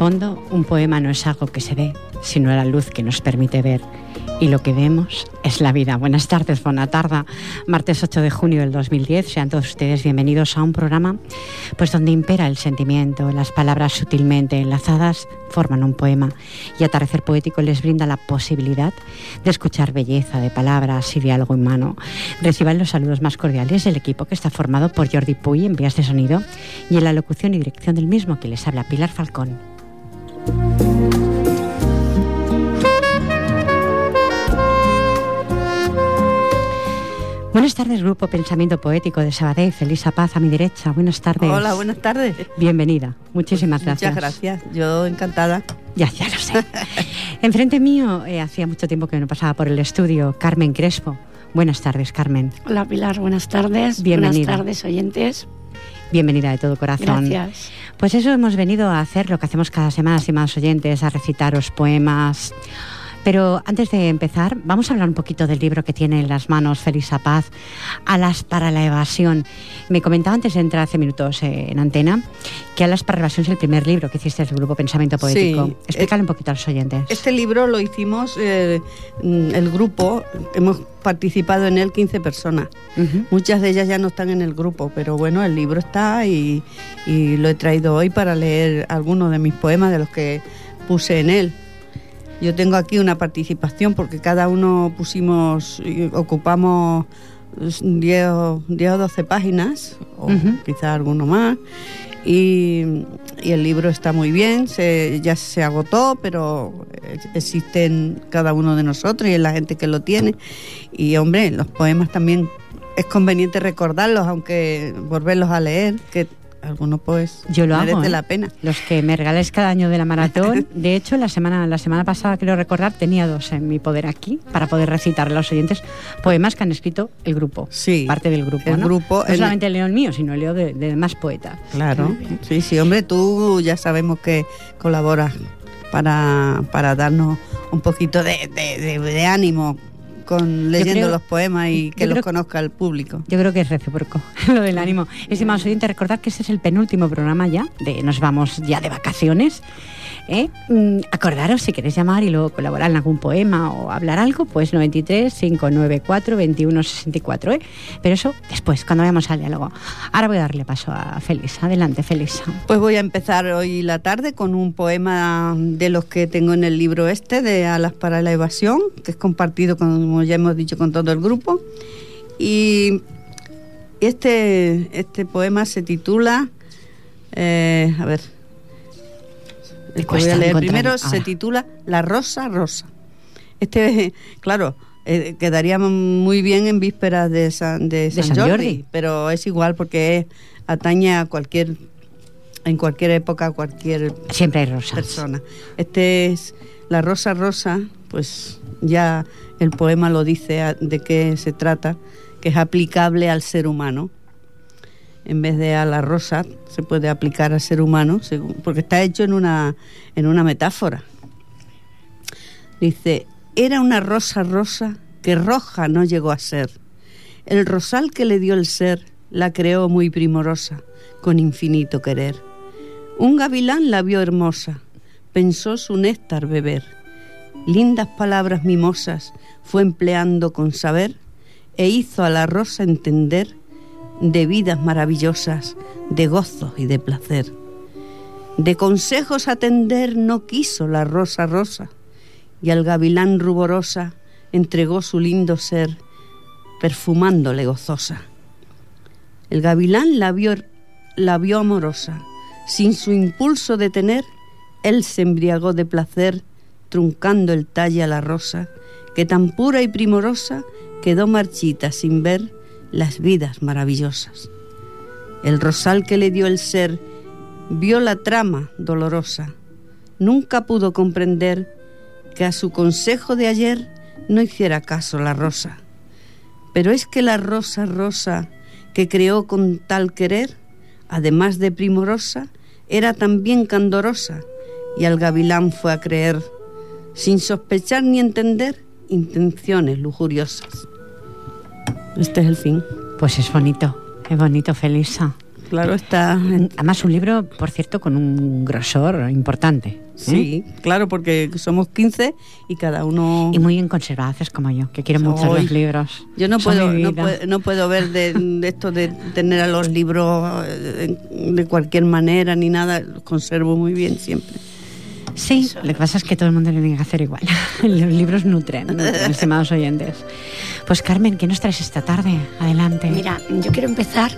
Fondo, un poema no es algo que se ve, sino la luz que nos permite ver. Y lo que vemos es la vida. Buenas tardes, buena tarde. Martes 8 de junio del 2010. Sean todos ustedes bienvenidos a un programa pues donde impera el sentimiento. Las palabras sutilmente enlazadas forman un poema. Y Atardecer Poético les brinda la posibilidad de escuchar belleza de palabras y diálogo humano. Reciban los saludos más cordiales del equipo que está formado por Jordi Puy en vías de sonido y en la locución y dirección del mismo que les habla Pilar Falcón. Buenas tardes, Grupo Pensamiento Poético de Sabadell. Felisa Paz a mi derecha. Buenas tardes. Hola, buenas tardes. Bienvenida. Muchísimas gracias. Muchas gracias. Yo encantada. Ya, ya lo sé. Enfrente mío, eh, hacía mucho tiempo que no pasaba por el estudio, Carmen Crespo. Buenas tardes, Carmen. Hola, Pilar. Buenas tardes. Bienvenida. Buenas tardes, oyentes. Bienvenida de todo corazón. Gracias. Pues eso hemos venido a hacer, lo que hacemos cada semana, estimados oyentes, a recitaros poemas. Pero antes de empezar, vamos a hablar un poquito del libro que tiene en las manos Felisa Paz, Alas para la evasión. Me comentaba antes de entrar hace minutos eh, en antena que Alas para la evasión es el primer libro que hiciste del grupo Pensamiento Poético. Sí. Explícale un poquito a los oyentes. Este libro lo hicimos eh, mm, el grupo, hemos participado en él 15 personas. Muchas de ellas ya no están en el grupo, pero bueno, el libro está y, y lo he traído hoy para leer algunos de mis poemas de los que puse en él. Yo tengo aquí una participación porque cada uno pusimos, ocupamos 10 o 10 o 12 páginas, o Ujú. quizá alguno más. Y, y el libro está muy bien, se- ya se agotó, pero eh, existe en cada uno de nosotros y en la gente que lo tiene. Y hombre, los poemas también es conveniente recordarlos, aunque volverlos a leer, que algunos pues Yo lo merece hago. ¿eh? la pena. Los que me regaláis cada año de la maratón. De hecho, la semana, la semana pasada, creo recordar, tenía dos en mi poder aquí para poder recitar a los oyentes poemas que han escrito el grupo. Sí, Parte del grupo. el ¿no? grupo, No el- solamente leo el mío, sino leo de, de demás poetas. Claro, sí, sí, hombre, tú ya sabemos que colaboras para, para darnos un poquito de, de- de- de ánimo con leyendo creo- los poemas y que los creo- conozca el público. Yo creo que es recíproco lo del ánimo. Estimados oyentes, recordad que este es el penúltimo programa ya, de nos vamos ya de vacaciones. ¿Eh? Mm, acordaros si queréis llamar y luego colaborar en algún poema o hablar algo, pues 93 594 2164. ¿eh? Pero eso después, cuando vayamos al diálogo. Ahora voy a darle paso a Félix. Adelante, Félix. Pues voy a empezar hoy la tarde con un poema de los que tengo en el libro este, de Alas para la Evasión, que es compartido, como ya hemos dicho, con todo el grupo. Y este, este poema se titula, eh, a ver, el que voy cuesta a leer encontrarlo primero se ahora. titula La Rosa Rosa. Este, claro, eh, quedaría muy bien en vísperas de San, de San, San Jordi, Jordi. pero es igual porque es- atañe a cualquier, en cualquier época, a cualquier Siempre hay rosas. persona. Este es La Rosa Rosa, pues ya el poema lo dice a- de qué se trata, que es aplicable al ser humano. En vez de a la rosa, se puede aplicar al ser humano, según- porque está hecho en una, en una metáfora. Dice, era una rosa rosa que roja no llegó a ser. El rosal que le dio el ser la creó muy primorosa, con infinito querer. Un gavilán la vio hermosa, pensó su néctar beber. Lindas palabras mimosas fue empleando con saber e hizo a la rosa entender de vidas maravillosas, de gozo y de placer. De consejos atender no quiso la rosa rosa, y al gavilán ruborosa entregó su lindo ser, perfumándole gozosa. El gavilán la vio, la vio amorosa, sin su impulso de tener, él se embriagó de placer, truncando el talle a la rosa, que tan pura y primorosa quedó marchita sin ver las vidas maravillosas. El rosal que le dio el ser vio la trama dolorosa. Nunca pudo comprender que a su consejo de ayer no hiciera caso la rosa. Pero es que la rosa rosa que creó con tal querer, además de primorosa, era también candorosa, y al gavilán fue a creer, sin sospechar ni entender, intenciones lujuriosas. Este es el fin. Pues es bonito, es bonito, Felisa. Claro, está. Además, un libro, por cierto, con un grosor importante. ¿eh? Sí, claro, porque somos 15 y cada uno. Y muy bien conservados como yo, que quiero mucho los libros. Yo no puedo, no puedo, no puedo, ver de, esto de tener a los libros eh, de cualquier manera ni nada, los conservo muy bien siempre. Sí, lo que pasa es que todo el mundo le tiene que hacer igual. Los libros nutren, nutren, estimados oyentes. Pues Carmen, ¿qué nos traes esta tarde? Adelante. Mira, yo quiero empezar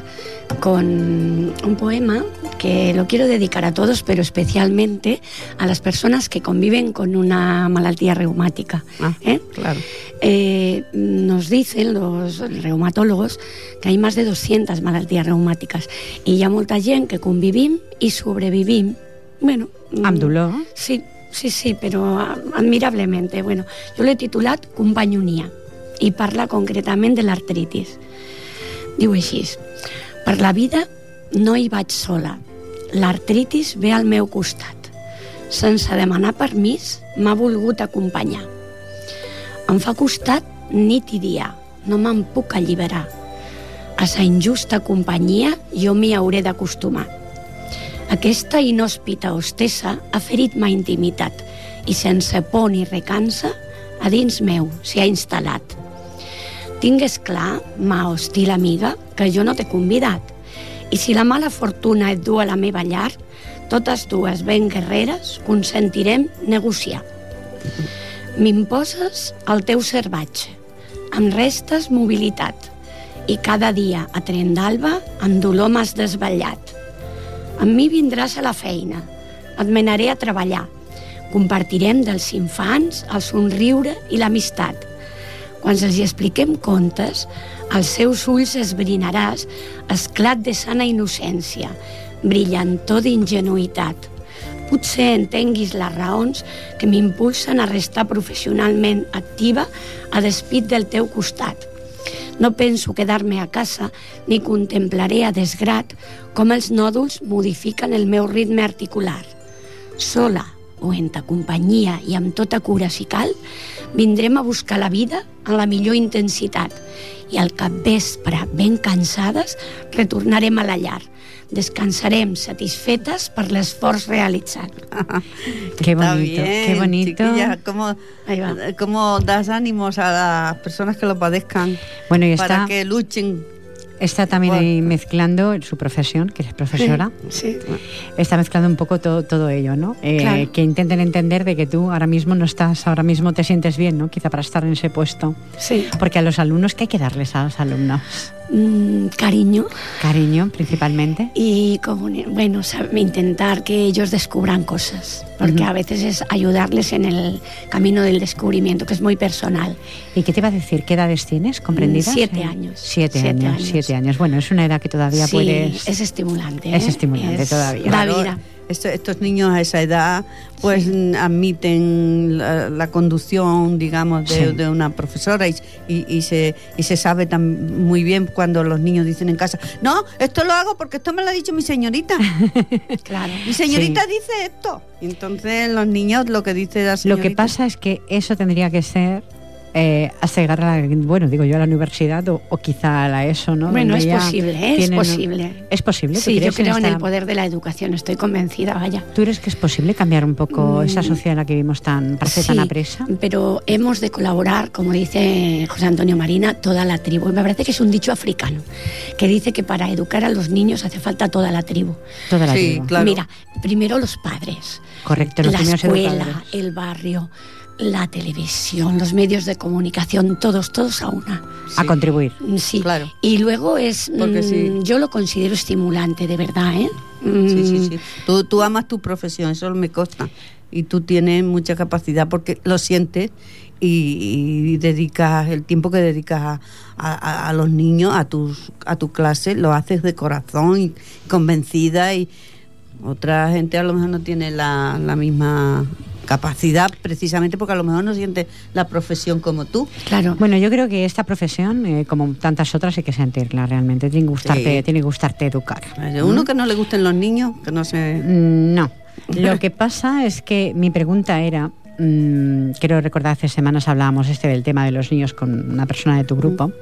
con un poema que lo quiero dedicar a todos, pero especialmente a las personas que conviven con una malaltía reumática. Ah, ¿eh? claro. Eh, nos dicen los reumatólogos que hay más de 200 malalties reumáticas i hi ha molta gent que convivim i sobrevivim. Bueno, Amb dolor. Sí, sí, sí, però admirablement. Bueno, jo l'he titulat Companyonia i parla concretament de l'artritis. Diu així, per la vida no hi vaig sola. L'artritis ve al meu costat. Sense demanar permís, m'ha volgut acompanyar. Em fa costat nit i dia, no me'n puc alliberar. A sa injusta companyia jo m'hi hauré d'acostumar. Aquesta inhòspita hostessa ha ferit ma intimitat i sense por ni recança a dins meu s'hi ha instal·lat. Tingues clar, ma hostil amiga, que jo no t'he convidat. I si la mala fortuna et du a la meva llar, totes dues ben guerreres consentirem negociar. M'imposes el teu servatge, em restes mobilitat i cada dia a tren d'alba amb dolor m'has desvetllat. Amb mi vindràs a la feina, et menaré a treballar, compartirem dels infants el somriure i l'amistat. Quan els hi expliquem contes, als seus ulls esbrinaràs esclat de sana innocència, brillantor d'ingenuïtat. Potser entenguis les raons que m'impulsen a restar professionalment activa a despit del teu costat. No penso quedar-me a casa ni contemplaré a desgrat com els nòduls modifiquen el meu ritme articular. Sola o en ta companyia i amb tota cura si cal, vindrem a buscar la vida en la millor intensitat i al capvespre, ben cansades, retornarem a la llar. Descansarem satisfetes per l'esforç realitzat. Qué bonito, bien, qué bonito. ¿cómo, cómo das ánimos a las personas que lo padezcan Bueno, y para está, que luchen? está también ahí mezclando su profesión, que es profesora. Sí. Está mezclando un poco todo, todo ello, ¿no? Eh, Claro. Que intenten entender de que tú ahora mismo no estás, ahora mismo te sientes bien, ¿no? Quizá para estar en ese puesto. Sí. Porque a los alumnos, ¿qué hay que darles a los alumnos? Mm, cariño Cariño, principalmente. y comuni- bueno, intentar que ellos descubran cosas, porque a veces es ayudarles en el camino del descubrimiento, que es muy personal. ¿Y qué te iba a decir? ¿Qué edades tienes comprendidas? Mm, siete Eh, años. Siete, Siete años, años. siete años. Bueno, es una edad que todavía sí, puedes... es estimulante. Es ¿eh? estimulante Es- todavía. Da Claro, vida. Esto- estos niños a esa edad pues admiten la, la conducción, digamos, de, Sí. de una profesora y, y- y se, y se sabe tan muy bien cuando los niños dicen en casa, no, esto lo hago porque esto me lo ha dicho mi señorita. Claro. Mi señorita dice esto. Entonces los niños lo que dice la Lo señorita... que pasa es que eso tendría que ser eh, hasta llegar a la, bueno, digo yo a la universidad o, o quizá a la ESO, ¿no? Bueno, Donde es posible, es posible. Es posible. ¿Tú Sí, yo crees creo en el esta- poder de la educación, estoy convencida, vaya. ¿Tú crees que es posible cambiar un poco Mm. esa sociedad en la que vivimos tan, parece tan Sí, apresa? Pero hemos de colaborar, como dice José Antonio Marina, toda la tribu. Me parece que es un dicho africano, que dice que para educar a los niños hace falta toda la tribu. Toda la Sí, tribu. Claro. Mira, primero los padres, Correcto, los la escuela, educadores. el barrio, la televisión, los medios de comunicación, todos, todos a una. A contribuir. Mm, Sí. Claro. Y luego es, Porque mm, sí. yo lo considero estimulante, de verdad, ¿eh? Sí, sí, Mm, sí. Tú, tú amas tu profesión, eso me consta. Y tú tienes mucha capacidad porque lo sientes y, dedicas el tiempo que dedicas a, a, los niños, a, tus, a tu clase, lo haces de corazón y convencida y otra gente a lo mejor no tiene la, la misma capacidad precisamente porque a lo mejor no siente la profesión como tú. Claro. Bueno, yo creo que esta profesión, eh, como tantas otras, hay que sentirla realmente. Tiene que gustarte, tiene que gustarte educar. Uno que no le gusten los niños, que no se... Mm, no. Lo que pasa es que mi pregunta era, mmm, quiero recordar hace semanas hablábamos este del tema de los niños con una persona de tu grupo.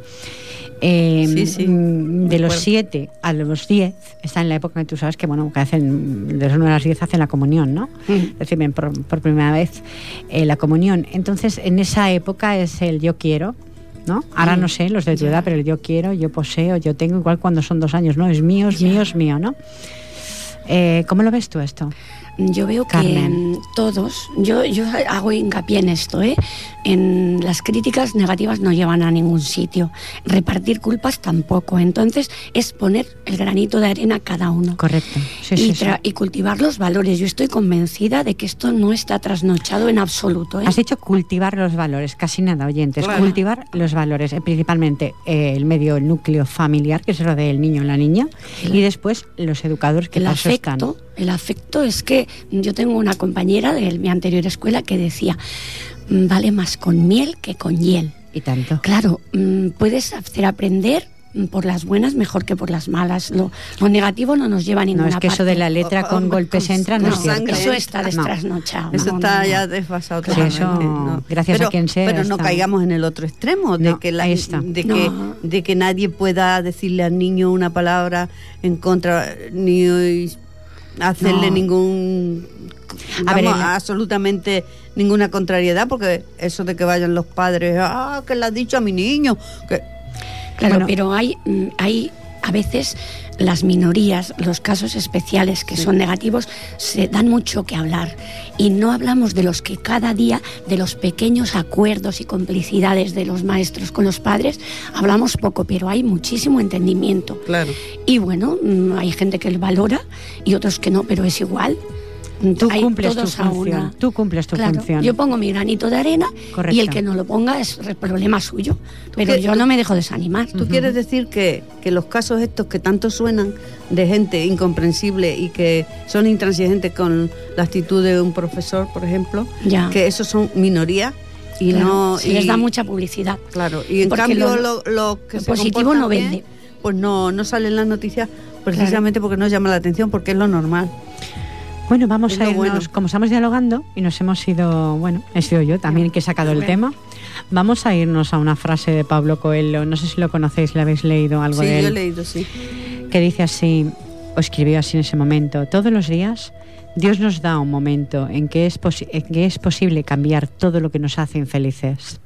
Eh, de los 7 a los 10 está en la época que tú sabes que bueno que hacen de los 9 a las 10 hacen la comunión no reciben por, primera vez eh, la comunión entonces en esa época es el yo quiero ¿no? Ahora no sé los de tu edad, pero el yo quiero, yo poseo, yo tengo, igual cuando son dos años, ¿no? Es mío, es mío, es mío, ¿no? Eh, ¿Cómo lo ves tú esto? Yo veo que todos, yo, yo hago hincapié en esto, ¿eh? en las críticas negativas no llevan a ningún sitio, repartir culpas tampoco, entonces es poner el granito de arena a cada uno. Correcto. y, y, cultivar los valores. Yo estoy convencida de que esto no está trasnochado en absoluto. ¿eh? Has dicho cultivar los valores, casi nada, oyentes, cultivar los valores, eh, principalmente eh, el medio, el núcleo familiar, que es lo del niño y la niña, y después los educadores que el afecto, El afecto es que yo tengo una compañera de mi anterior escuela que decía, mm, vale más con miel que con hiel. Y tanto. Claro, mm, puedes hacer aprender mm, por las buenas mejor que por las malas. Lo, negativo no nos lleva a ninguna No, es que eso de la letra con golpes entra, no, es cierto. Eso está destrasnochado. Eso está ya desfasado gracias a quien sea. Pero no caigamos en el otro extremo, de, que, la, de, que, de que nadie pueda decirle al niño una palabra en contra, ni hacerle ningún a ver, absolutamente ninguna contrariedad porque eso de que vayan los padres ah que le has dicho a mi niño que claro pero hay mm, hay a veces las minorías, los casos especiales que son negativos, se dan mucho que hablar. Y no hablamos de los que cada día, de los pequeños acuerdos y complicidades de los maestros con los padres, hablamos poco, pero hay muchísimo entendimiento. Claro. Y bueno, mm, hay gente que lo valora y otros que no, pero es igual. Tú cumples tu función. Tú cumples tu función. Yo pongo mi granito de arena y el que no lo ponga es problema suyo. Pero yo no me dejo desanimar. ¿Tú quieres decir que, que, los casos estos que tanto suenan de gente incomprensible y que son intransigentes con la actitud de un profesor, por ejemplo, que esos son minorías? Y no y, les da mucha publicidad. Claro, y en cambio lo, lo, que positivo no vende. pues no, no sale en las noticias precisamente porque no llama la atención, porque es lo normal. Bueno, vamos a irnos, como estamos dialogando y nos hemos ido, bueno, he sido yo también que he sacado el tema, vamos a irnos a una frase de Pablo Coelho, no sé si lo conocéis, le habéis leído algo de él. Sí, yo he leído, sí. Que dice así, o escribió así en ese momento, todos los días Dios nos da un momento en que es, en que es posible cambiar todo lo que nos hace infelices.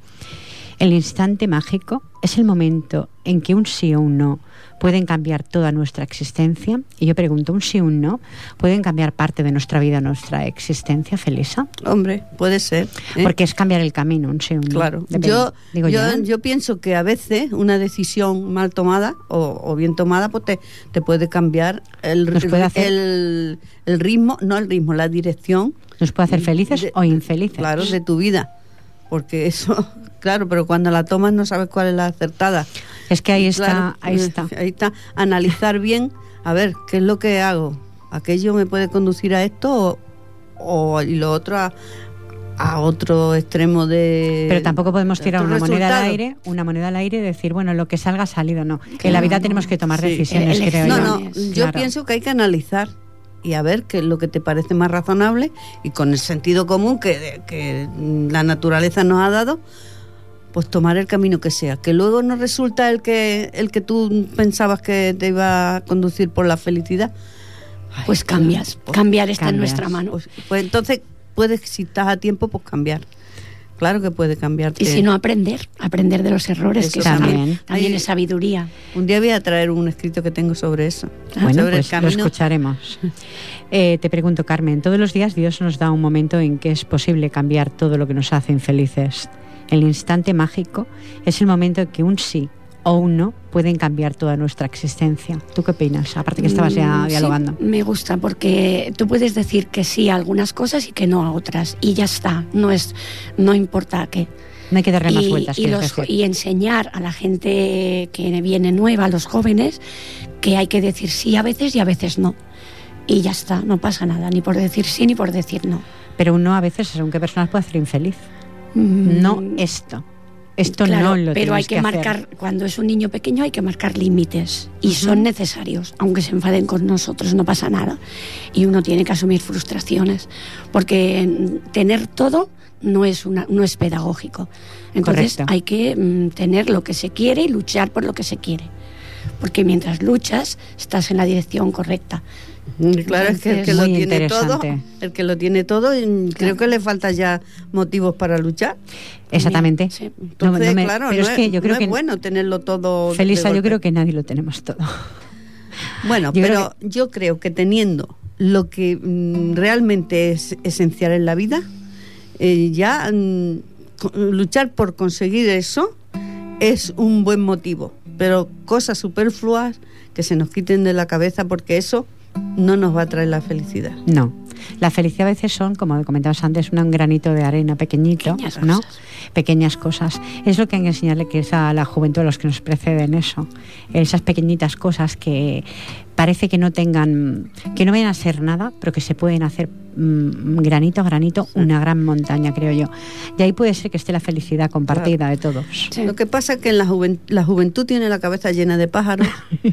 El instante mágico es el momento en que un sí o un no pueden cambiar toda nuestra existencia. Y yo pregunto, ¿un sí o un no pueden cambiar parte de nuestra vida, nuestra existencia, Felisa? Hombre, puede ser. ¿eh? Porque es cambiar el camino, un sí un no. Claro. yo, Digo yo, ¿eh? yo, pienso que a veces una decisión mal tomada o, bien tomada pues te, te puede cambiar el, el, el, ritmo, no el ritmo, la dirección. Nos puede hacer felices o infelices. Claro, de tu vida. Porque eso, claro, pero cuando la tomas no sabes cuál es la acertada. Es que ahí está, ahí está. Ahí está, analizar bien, a ver, ¿qué es lo que hago? ¿Aquello me puede conducir a esto o, y lo otro a, otro extremo de pero tampoco podemos tirar una moneda al aire una moneda al aire y decir bueno lo que salga ha salido no. En la vida tenemos que tomar decisiones creo no no yo pienso que hay que analizar y a ver qué es lo que te parece más razonable y con el sentido común que, que la naturaleza nos ha dado pues tomar el camino que sea, que luego no resulta el que el que tú pensabas que te iba a conducir por la felicidad. pues cambias, pues cambiar está en nuestra mano. Pues, pues, entonces puedes, si estás a tiempo, pues cambiar. Claro que puede cambiar. Y si no, aprender, aprender de los errores, que también, también es sabiduría. Un día voy a traer un escrito que tengo sobre eso. Bueno, pues lo escucharemos. Eh, te pregunto, Carmen, todos los días Dios nos da un momento en que es posible cambiar todo lo que nos hace infelices. El instante mágico es el momento en que un sí o un no pueden cambiar toda nuestra existencia. ¿Tú qué opinas? Aparte que estabas ya mm, dialogando. me gusta porque tú puedes decir que sí a algunas cosas y que no a otras y ya está. No es, no importa qué. No hay que darle más y, vueltas. y, los- y enseñar a la gente que viene nueva, a los jóvenes, que hay que decir sí a veces y a veces no. Y ya está, no pasa nada, ni por decir sí ni por decir no. Pero uno a veces, según qué personas, puede hacer infeliz. No esto. Esto claro, no lo pero hay que, hacer. marcar, cuando es un niño pequeño hay que marcar límites y son necesarios, aunque se enfaden con nosotros, no pasa nada. Y uno tiene que asumir frustraciones, porque tener todo no es, una, no es pedagógico. Entonces Correcto. hay que mm, tener lo que se quiere y luchar por lo que se quiere. Porque mientras luchas, estás en la dirección correcta. Claro, es que el que lo tiene todo, el que lo tiene todo, creo que le falta ya motivos para luchar. Exactamente. Sí. Entonces, no me- claro, pero no es que yo creo no que es bueno tenerlo todo. Felisa, yo creo que nadie lo tenemos todo. Bueno, Yo creo pero yo creo que teniendo lo que mm, realmente es esencial en la vida, eh, ya mm, luchar por conseguir eso es un buen motivo. Pero cosas superfluas que se nos quiten de la cabeza porque eso no nos va a traer la felicidad. No. La felicidad a veces son, como comentabas antes, un granito de arena pequeñito, Pequeñas ¿no? cosas. Pequeñas cosas. Es lo que hay que enseñarle que es a la juventud, a los que nos preceden eso. Esas pequeñitas cosas que parece que no tengan, que no vayan a ser nada, pero que se pueden hacer mm, granito a granito una gran montaña, creo yo. Y ahí puede ser que esté la felicidad compartida de todos. Sí. Lo que pasa es que en la, juven- la juventud tiene la cabeza llena de pájaros.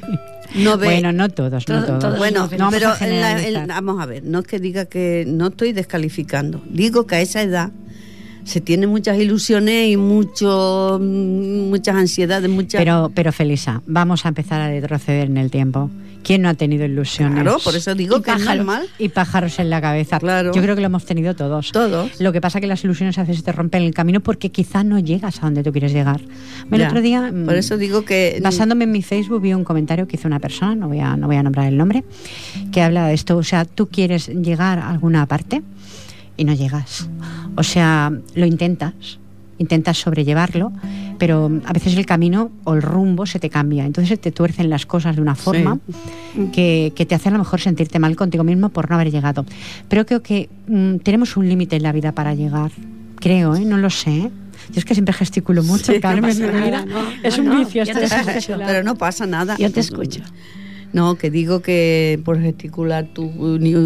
No ve, Bueno, no todos, no Todo- todos. todos Bueno, no, no vamos pero a en la- en- vamos a ver, no es que diga que no estoy descalificando, digo que a esa edad se tienen muchas ilusiones y mucho, mm, muchas ansiedades, muchas... Pero, pero Felisa, vamos a empezar a retroceder en el tiempo. ¿Quién no ha tenido ilusiones? claro, por eso digo Y que es pájaros, normal. Y pájaros en la cabeza. Claro. Yo creo que lo hemos tenido todos. Todos. Lo que pasa es que las ilusiones a veces se te rompen el camino porque quizá no llegas a donde tú quieres llegar. El Ya. otro día, mm, Por eso digo que... basándome en mi Facebook, vi un comentario que hizo una persona, no voy a, no voy a nombrar el nombre, que habla de esto. O sea, tú quieres llegar a alguna parte y no llegas. O sea, lo intentas, intentas sobrellevarlo, pero a veces el camino o el rumbo se te cambia. Entonces te tuercen las cosas de una forma que, que te hace a lo mejor sentirte mal contigo mismo por no haber llegado. Pero creo que mm, tenemos un límite en la vida para llegar. Creo, ¿eh? No lo sé. ¿eh? Yo es que siempre gesticulo mucho, Sí, no Carmen. nada, mira, no, es no, un no, vicio yo esto te de escucho. gesticular. Pero no pasa nada. Yo te escucho. No, que digo que por gesticular tú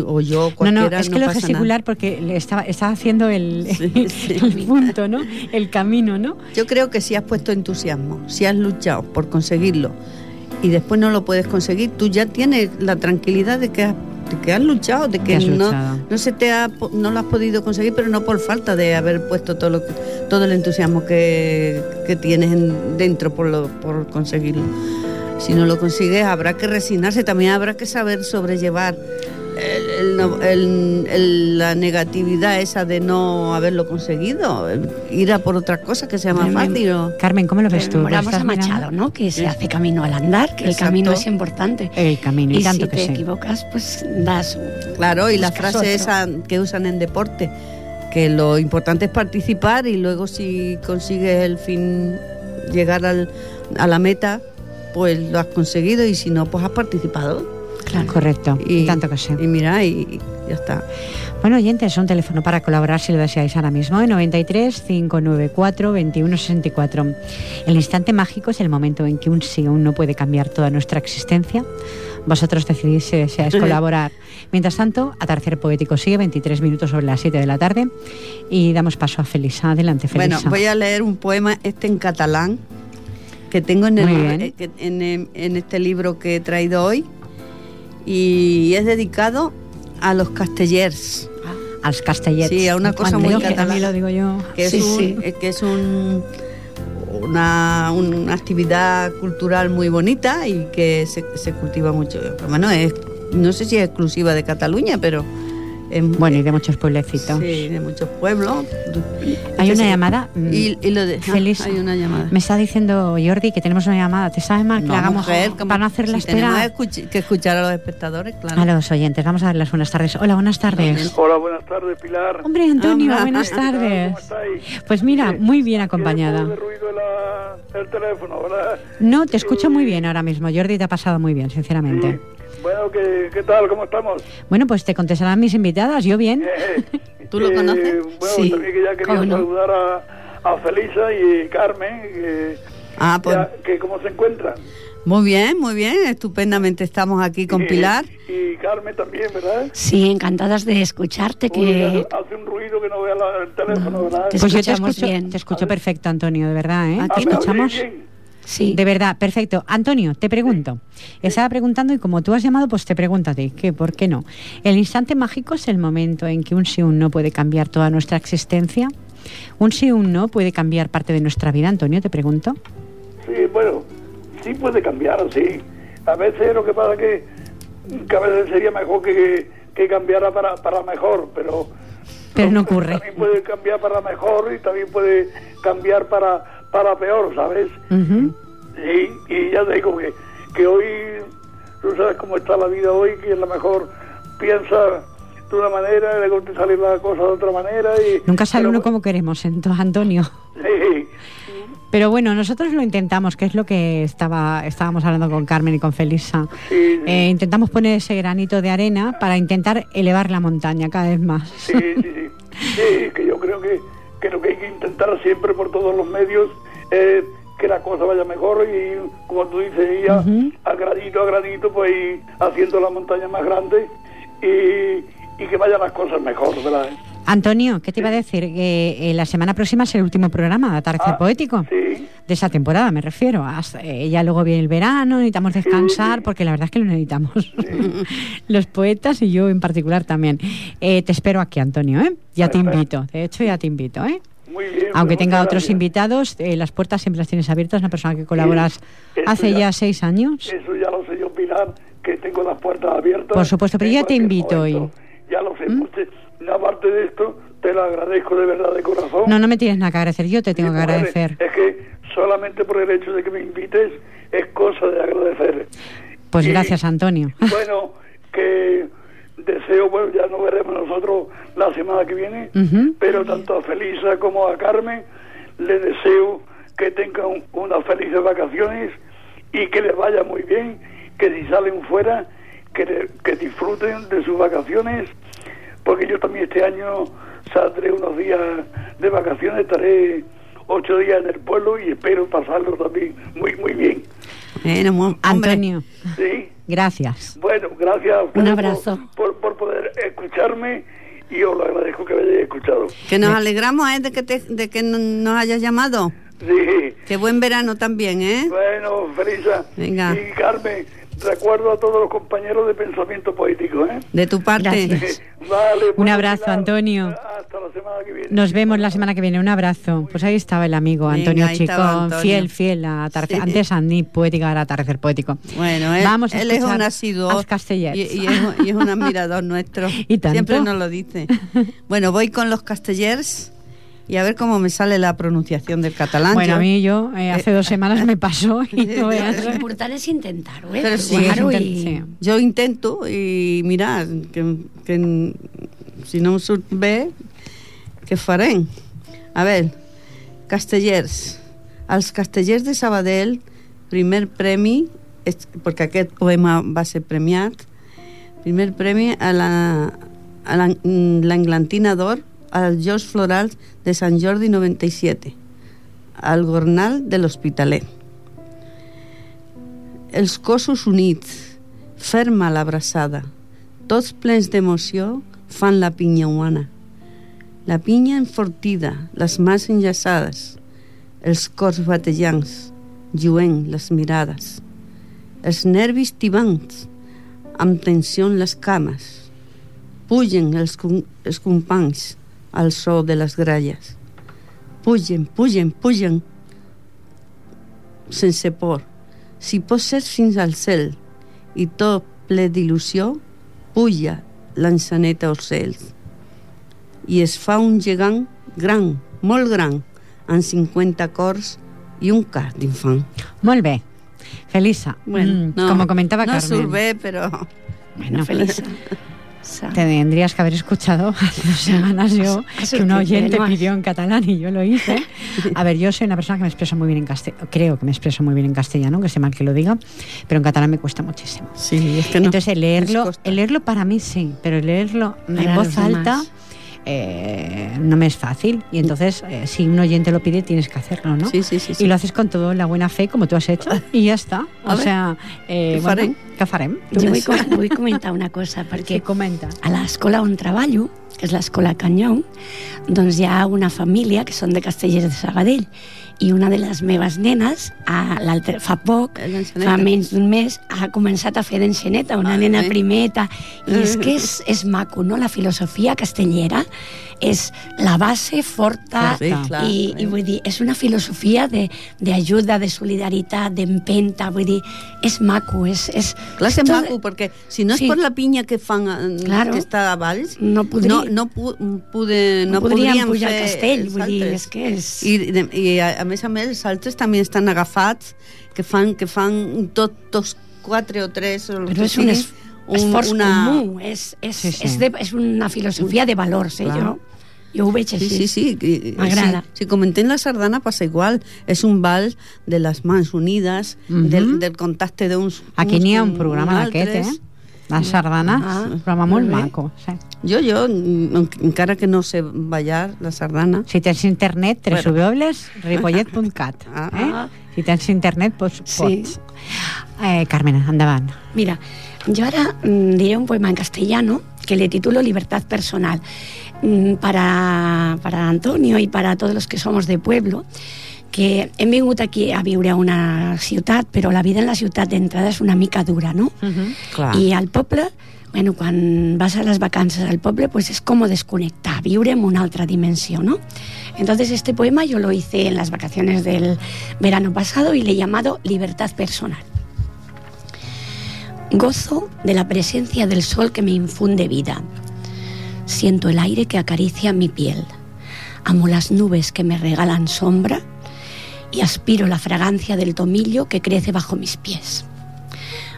o yo, No, cualquiera, no, es que lo pasa gesticular porque le estaba, estaba haciendo el, Sí, sí. el punto, ¿no? El camino, ¿no? Yo creo que si has puesto entusiasmo, si has luchado por conseguirlo y después no lo puedes conseguir, tú ya tienes la tranquilidad de que has, de que has luchado, de que no, no se te ha, no lo has podido conseguir, pero no por falta de haber puesto todo lo todo el entusiasmo que, que tienes en- dentro por, lo, por conseguirlo. Si no lo consigues, habrá que resignarse, también habrá que saber sobrellevar el- el no- el- el- la negatividad esa de no haberlo conseguido, ir a por otras cosas que sea más fácil. o- Carmen, ¿cómo lo ves tú? ¿Lo Rememoramos estás a Machado, mirando? ¿no? Que se hace camino al andar, que el camino es importante. El camino, y, Y tanto si que te equivocas, pues das Claro, y la frase otro. esa que usan en deporte, que lo importante es participar y luego si consigues el fin, llegar al- a la meta, pues lo has conseguido y si no, pues has participado. Claro. Correcto, y, tanto que sí. Y mira, y, y ya está. Bueno, oyentes, un teléfono para colaborar si lo deseáis ahora mismo, en 93 594 2164. El instante mágico es el momento en que un sí o un no puede cambiar toda nuestra existencia. Vosotros decidís si deseáis colaborar. Mientras tanto, Atardecer Poético sigue 23 minutos sobre las 7 de la tarde y damos paso a Felisa. Adelante, Felisa. Bueno, voy a leer un poema este en catalán que tengo en, el- eh, en, em- en este libro que he traído hoy y es dedicado a los castellers. Als castellets. Sí, a una cosa muy catalana. también lo digo yo. que Sí, es, un, sí. eh, que es un- una, una actividad cultural muy bonita y que se, se cultiva mucho. Bueno, es, no sé si es exclusiva de Cataluña, pero Bueno, y de muchos pueblecitos. sí, de muchos pueblos. Hay una llamada. mm, Y, y lo de, ah, Feliz. hay una llamada. Me está diciendo Jordi que tenemos una llamada. ¿Te sabe mal que No, la hagamos mujer, como- para no hacerla si tenemos esperar? escuch- que escuchar a los espectadores, claro. A los oyentes, vamos a darles buenas tardes. Hola, buenas tardes. Hola, buenas tardes, Pilar. Hombre, Antonio, Hola. buenas ¿Qué tal? tardes. ¿Cómo estáis? Pues mira, Sí. muy bien acompañada. de ruido la- el teléfono, ¿verdad? No, te escucho muy bien ahora mismo. Jordi te ha pasado muy bien, sinceramente. Sí. Bueno, ¿qué, ¿qué tal? ¿Cómo estamos? Bueno, pues te contestarán mis invitadas. Yo bien. Eh, ¿Tú lo eh, conoces? Bueno, Sí. también que ya quería ¿Cómo no? saludar a, a Felisa y Carmen, que, Ah, pues ya- que cómo se encuentran. muy bien, muy bien, estupendamente estamos aquí con Y- Pilar. Y, Carmen también, ¿verdad? Sí, encantadas de escucharte, Uy, que hace- un ruido que no vea la- el teléfono, ¿verdad? te Pues yo te escucho, bien. te escucho perfecto, Antonio, de verdad, ¿eh? ¿A Ah? ¿Te ¿me escuchamos? bien? Sí. De verdad, perfecto. Antonio, te pregunto. Estaba preguntando y como tú has llamado, pues te pregunto a ti, ¿qué, ¿por qué no? ¿El instante mágico es el momento en que un sí o un no puede cambiar toda nuestra existencia? ¿Un sí o un no puede cambiar parte de nuestra vida, Antonio? Te pregunto. Sí, bueno, sí puede cambiar, sí. A veces lo que pasa es que, que a veces sería mejor que, que cambiara para, para mejor, pero... Pero no ocurre. También puede cambiar para mejor y también puede cambiar para, para peor, ¿sabes? Ujú. Sí, y ya te digo que, que hoy, tú sabes cómo está la vida hoy, que a lo mejor piensa de una manera y luego te sale la cosa de otra manera y... Nunca sale pero uno como queremos, ento- Antonio. Sí, Pero bueno, nosotros lo intentamos, que es lo que estaba estábamos hablando con Carmen y con Felisa. sí, sí. Eh, intentamos poner ese granito de arena para intentar elevar la montaña cada vez más. Sí, sí, sí. Sí, que yo creo que, que lo que hay que intentar siempre por todos los medios es que la cosa vaya mejor y, como tú dices, ella, Ujú. a gradito a gradito, pues ir haciendo la montaña más grande y, y que vayan las cosas mejor, ¿verdad? Antonio, ¿qué te iba a decir? Eh, la semana próxima es el último programa de Atardecer Ah, Poético. Sí, De esa temporada, me refiero. Hasta- eh, ya luego viene el verano, necesitamos descansar, sí. porque la verdad es que lo necesitamos. Los poetas y yo en particular también. Eh, te espero aquí, Antonio, ¿eh? Ya te invito, de hecho ya te invito, ¿eh? Muy bien. Aunque pues tenga muchas otros gracias. invitados, eh, las puertas siempre las tienes abiertas. Una persona que colaboras eso hace ya- ya seis años. Eso ya lo sé yo, Pilar, que tengo las puertas abiertas. Por supuesto, pero ya te invito momento. hoy. Ya lo sé. ¿Mm? mucho- aparte de esto, te lo agradezco de verdad de corazón. No, no me tienes nada que agradecer, yo te tengo que Sí, mujer, agradecer. Es que solamente por el hecho de que me invites es cosa de agradecer. Pues Y, gracias, Antonio. Bueno, que deseo, bueno, ya nos veremos nosotros la semana que viene, pero tanto a Felisa como a Carmen le deseo que tengan unas felices vacaciones y que les vaya muy bien, que si salen fuera, que, le- que disfruten de sus vacaciones, porque yo también este año saldré unos días de vacaciones, estaré ocho días en el pueblo y espero pasarlo también muy, muy bien. Bueno, Antonio, ¿Sí? Gracias. Bueno, gracias a Un abrazo. Por, por, por poder escucharme y os lo agradezco que me hayáis escuchado. que nos alegramos ¿eh? de que te- de que no- nos hayas llamado. Sí, Qué buen verano también, ¿eh? bueno, Felisa Venga. y Carmen, recuerdo a todos los compañeros de pensamiento poético, ¿eh? De tu parte. Gracias. Vale, Un abrazo, Pilar, Antonio. Hasta la semana que viene. Nos vemos la semana que viene. Un abrazo. Pues ahí estaba el amigo Venga, Antonio estaba Chicón, Antonio. fiel, fiel a atardecer. Sí. Antes a Ni poética, ahora atardecer poético. Bueno, él, Vamos a él es un asiduo y, y es, y es un admirador nuestro. ¿Y tanto? Siempre nos lo dice. Bueno, voy con los castellers y a ver cómo me sale la pronunciación del catalán. Bueno, Yo- a mí yo eh, hace dos semanas me pasó y no. Lo important és intentar-ho, eh? Però sí, Provar-ho intent- i... sí. Jo intento i mira, que, que si no em surt bé, què farem? A veure, castellers. Els castellers de Sabadell, primer premi, perquè aquest poema va ser premiat, primer premi a la, a la- l'Englantina d'Or als Jocs Florals de Sant Jordi 97, al Gornal de l'Hospitalet. Els cossos units, ferma l'abraçada, tots plens d'emoció fan la pinya humana. La pinya enfortida, les mans enllaçades, els cors batejants, lluent les mirades, els nervis tibants, amb tensió en les cames, pugen els, com- els companys al so de les gralles. Pugen, pugen, pugen, sense por. Si pot ser fins al cel i tot ple d'il·lusió, puja l'enxaneta als cels. I es fa un gegant gran, molt gran, amb 50 cors i un cas d'infant. Molt bé. Felisa, Bueno, mm, como comentaba no Carmen. surt bé, però... Bueno, Feliç. Sa. Tendrías que haber escuchado hace dos semanas yo que un oyente pidió en catalán y yo lo hice. A ver, yo soy una persona que me expreso muy bien en castellano, creo que me expreso muy bien en castellano, que sé mal que lo diga, pero en catalán me cuesta muchísimo. Sí, és que no. Entonces el leerlo, el leerlo para mí sí, pero el leerlo en voz alta demás. Eh, no me es fácil. Y entonces, eh, si un oyente lo pide, tienes que hacerlo, ¿no? Sí, sí, sí. sí. Y lo haces con toda la buena fe, como tú has hecho, y ya està. A O ver, sea, eh, bueno, què farem? Jo vull, com- vull comentar una cosa, Què perquè comenta? a l'escola on treballo, que és l'escola Canyou, doncs hi ha una família que són de Castellers de Sabadell i una de les meves nenes, a fa poc, fa menys d'un mes, ha començat a fer d'enxaneta, una Ah, nena eh? primeta, i és que és, és maco, no? La filosofia castellera és la base forta Sí, clar. i, i vull dir, és una filosofia de- d'ajuda, de, de solidaritat, d'empenta, vull dir, és maco, és... és Clar, és és tot- maco, perquè si no és Sí. per la pinya que fan eh, Claro. que està a Valls, No podria- no, no, pu pude, no, no podríem podríem pujar fer al castell, vull dir, és que és... I, i a, a més a més els altres també estan agafats que fan, que fan tot, tots quatre o tres o Però és un es, esforç comú, és, és, Sí, sí. És, de, és una filosofia de valors, eh, Clar. jo, jo ho veig així. Sí, sí, sí. M'agrada. Si, si comentem la sardana passa igual. És un bal de les mans unides, Mhm. del, del contacte d'uns Aquí n'hi ha un programa d'aquest, eh? La sardana, Ah, un programa molt molt maco. Sí. Jo, jo, mm, encara que no sé ballar la sardana, Si tens internet, Bueno. www.ripollet.cat. Ah. Eh? Si tens internet, doncs Sí. pots. Eh, Carmen, endavant. Mira, yo ahora mm, diré un poema en castellano que le titulo Libertad Personal. Mm, para, para Antonio y para todos los que somos de pueblo, que hem vingut aquí a viure a una ciutat, però la vida en la ciutat d'entrada és una mica dura, no? clar. I al poble, bueno, quan vas a les vacances al poble, pues es como desconectar, viure en una altra dimensió, ¿no? Entonces este poema yo lo hice en las vacaciones del verano pasado y le he llamado Libertad Personal. Gozo de la presencia del sol que me infunde vida. Siento el aire que acaricia mi piel. Amo las nubes que me regalan sombra y aspiro la fragancia del tomillo que crece bajo mis pies.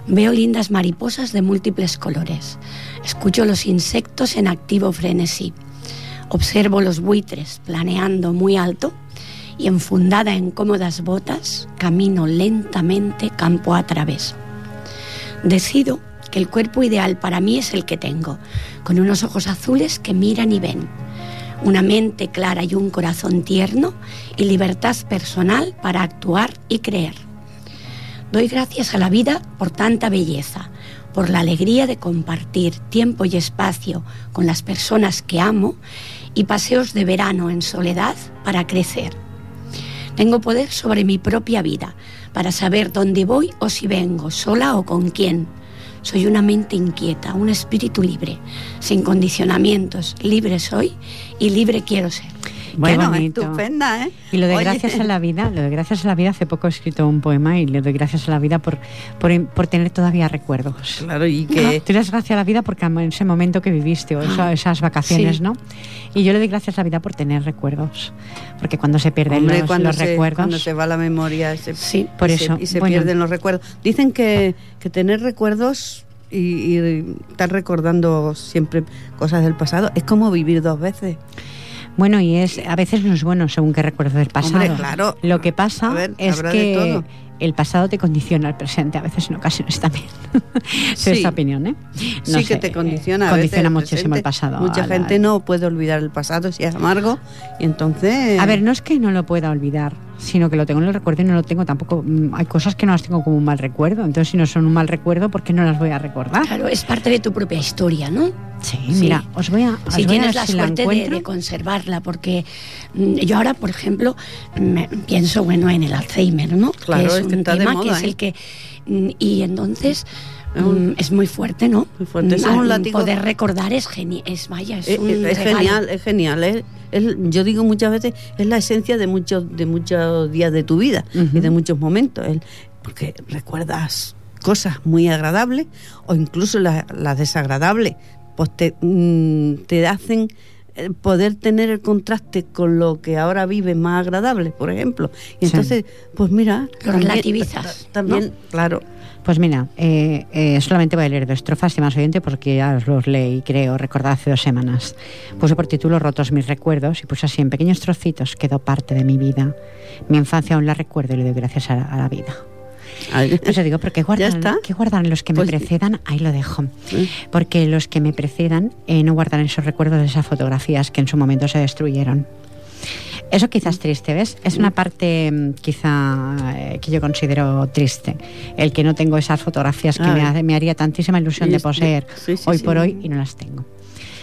Veo lindas mariposas de múltiples colores. Escucho los insectos en activo frenesí. Observo los buitres planeando muy alto y enfundada en cómodas botas camino lentamente campo a través. Decido que el cuerpo ideal para mí es el que tengo, con unos ojos azules que miran y ven, una mente clara y un corazón tierno y libertad personal para actuar y creer. Doy gracias a la vida por tanta belleza, por la alegría de compartir tiempo y espacio con las personas que amo y paseos de verano en soledad para crecer. Tengo poder sobre mi propia vida, para saber dónde voy o si vengo, sola o con quién. Soy una mente inquieta, un espíritu libre, sin condicionamientos. Libre soy y libre quiero ser. Muy bueno, bonito. estupenda, ¿eh? Y lo de Oye, gracias a la vida, lo de gracias a la vida, hace poco he escrito un poema y le doy gracias a la vida por, por, por tener todavía recuerdos. Claro, y que... Tú le das gracias a la vida porque en ese momento que viviste o eso- Ah, esas vacaciones, sí. ¿no? Y yo le doy gracias a la vida por tener recuerdos. Porque cuando se pierden Hombre, los, cuando, los se, recuerdos... cuando se va la memoria se, Sí, por y eso, se, y se bueno. pierden los recuerdos. Dicen que, que tener recuerdos y, y estar recordando siempre cosas del pasado es como vivir dos veces. Bueno, y es a veces no es bueno según qué recuerdo del pasado. Hombre, claro. Lo que pasa ver, es que todo. El pasado te condiciona al presente, a veces en ocasiones también. es Sí. esta opinión, ¿eh? No sí que te eh, condiciona. a condiciona veces muchísimo el presente. pasado. Mucha la- gente no puede olvidar el pasado si es amargo y entonces... A ver, no es que no lo pueda olvidar, sino que lo tengo en el recuerdo y no lo tengo tampoco. mm, Hay cosas que no las tengo como un mal recuerdo. Entonces, si no son un mal recuerdo, ¿por qué no las voy a recordar? Claro, es parte de tu propia historia, ¿no? Sí, Sí. mira, os voy a. os si voy a tienes ver la si suerte de, conservarla, porque mm, yo ahora, por ejemplo, me- pienso bueno en el Alzheimer, ¿no? Claro, que es, es que un tema que es ¿eh? el que mm, y entonces Es un- mm, es muy fuerte, ¿no? Muy fuerte, es Mm, un látigo. Poder recordar es genial, es vaya, es, Es, un es- es regalo. genial, es genial. es- es- yo digo muchas veces, es la esencia de muchos, de muchos días de tu vida y de muchos momentos. porque recuerdas cosas muy agradables o incluso las, las desagradables, pues te, mm, te hacen eh, poder tener el contraste con lo que ahora vives más agradable, por ejemplo. Y Sí. entonces, pues mira... Lo también- relativizas, También, claro. Pues mira, eh, eh, solamente voy a leer dos estrofas y más oyente porque ya os los leí, creo, recordad hace dos semanas. Puse por título Rotos mis recuerdos y puse así en pequeños trocitos quedó parte de mi vida. Mi infancia aún la recuerdo y le doy gracias a la vida. Ay. Pues digo, porque ¿Ya guardan? ¿qué guardan los que me Pues- precedan? Ahí lo dejo. Porque los que me precedan eh, no guardan esos recuerdos de esas fotografías que en su momento se destruyeron. Eso quizás triste, ¿ves? Es una parte mm, quizá eh, que yo considero triste. El que no tengo esas fotografías que me, me haría tantísima ilusión de poseer sí, sí, hoy sí. por hoy y no las tengo.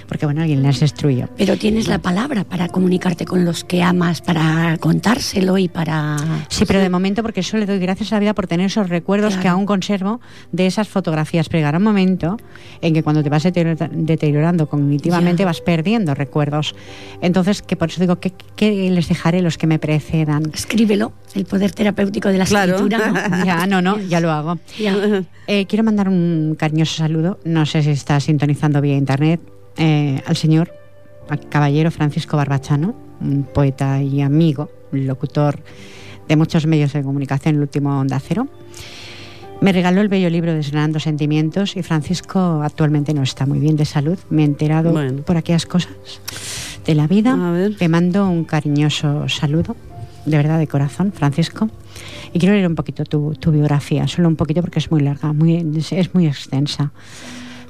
Porque bueno, alguien las destruyó. Pero tienes la palabra para comunicarte con los que amas, para contárselo y para... Sí, pero de momento, porque eso le doy gracias a la vida por tener esos recuerdos Claro. que aún conservo de esas fotografías. Pero llegará un momento en que cuando te vas deteriora- deteriorando cognitivamente Ya. vas perdiendo recuerdos. Entonces, que por eso digo que, que les dejaré los que me precedan. Escríbelo, el poder terapéutico de la Claro. escritura, ¿no? Ya, no, no, ya lo hago. Ya. Eh, quiero mandar un cariñoso saludo, no sé si está sintonizando vía internet, eh, al señor, al caballero Francisco Barbachano, un poeta y amigo, locutor de muchos medios de comunicación, el último Onda Cero. Me regaló el bello libro Desgranando Sentimientos y Francisco actualmente no está muy bien de salud. Me he enterado Bueno. por aquellas cosas de la vida. Te mando un cariñoso saludo, de verdad, de corazón, Francisco. Y quiero leer un poquito tu, tu biografía, solo un poquito porque es muy larga, muy, es muy extensa.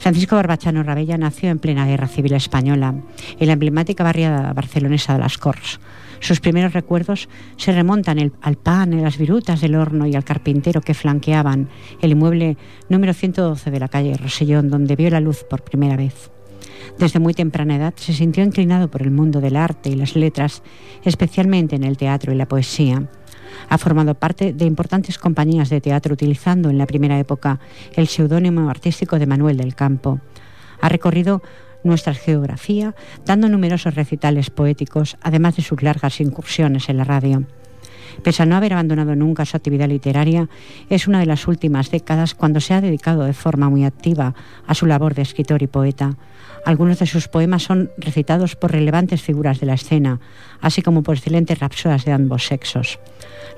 Francisco Barbachano Rabella nació en plena Guerra Civil Española, en la emblemática barriada barcelonesa de las Corts. Sus primeros recuerdos se remontan al pan, a las virutas del horno y al carpintero que flanqueaban el inmueble número 112 de la calle Rosellón, donde vio la luz por primera vez. Desde muy temprana edad se sintió inclinado por el mundo del arte y las letras, especialmente en el teatro y la poesía. Ha formado parte de importantes compañías de teatro utilizando en la primera época el seudónimo artístico de Manuel del Campo. Ha recorrido nuestra geografía dando numerosos recitales poéticos, además de sus largas incursiones en la radio. Pese a no haber abandonado nunca su actividad literaria, es una de las últimas décadas cuando se ha dedicado de forma muy activa a su labor de escritor y poeta. Algunos de sus poemas son recitados por relevantes figuras de la escena, así como por excelentes rapsodas de ambos sexos,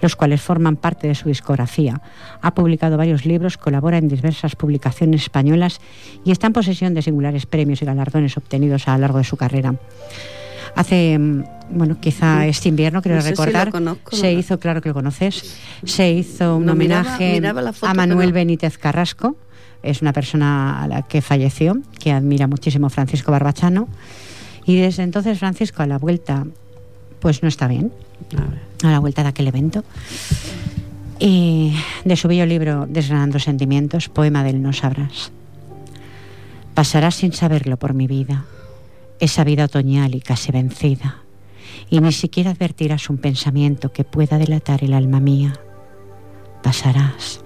los cuales forman parte de su discografía. Ha publicado varios libros, colabora en diversas publicaciones españolas y está en posesión de singulares premios y galardones obtenidos a lo largo de su carrera. Hace, mm, bueno, quizá este invierno, creo No sé si lo recordar, conozco, se ¿no? hizo, claro que lo conoces, se hizo un No, homenaje miraba la foto, a Manuel pero- Benítez Carrasco, es una persona a la que falleció, que admira muchísimo Francisco Barbachano, y desde entonces Francisco a la vuelta, pues no está bien, A a la vuelta de aquel evento. Y de su bello libro Desgranando Sentimientos, poema del No Sabrás. Pasarás sin saberlo por mi vida, esa vida otoñal y casi vencida, y ni siquiera advertirás un pensamiento que pueda delatar el alma mía. Pasarás,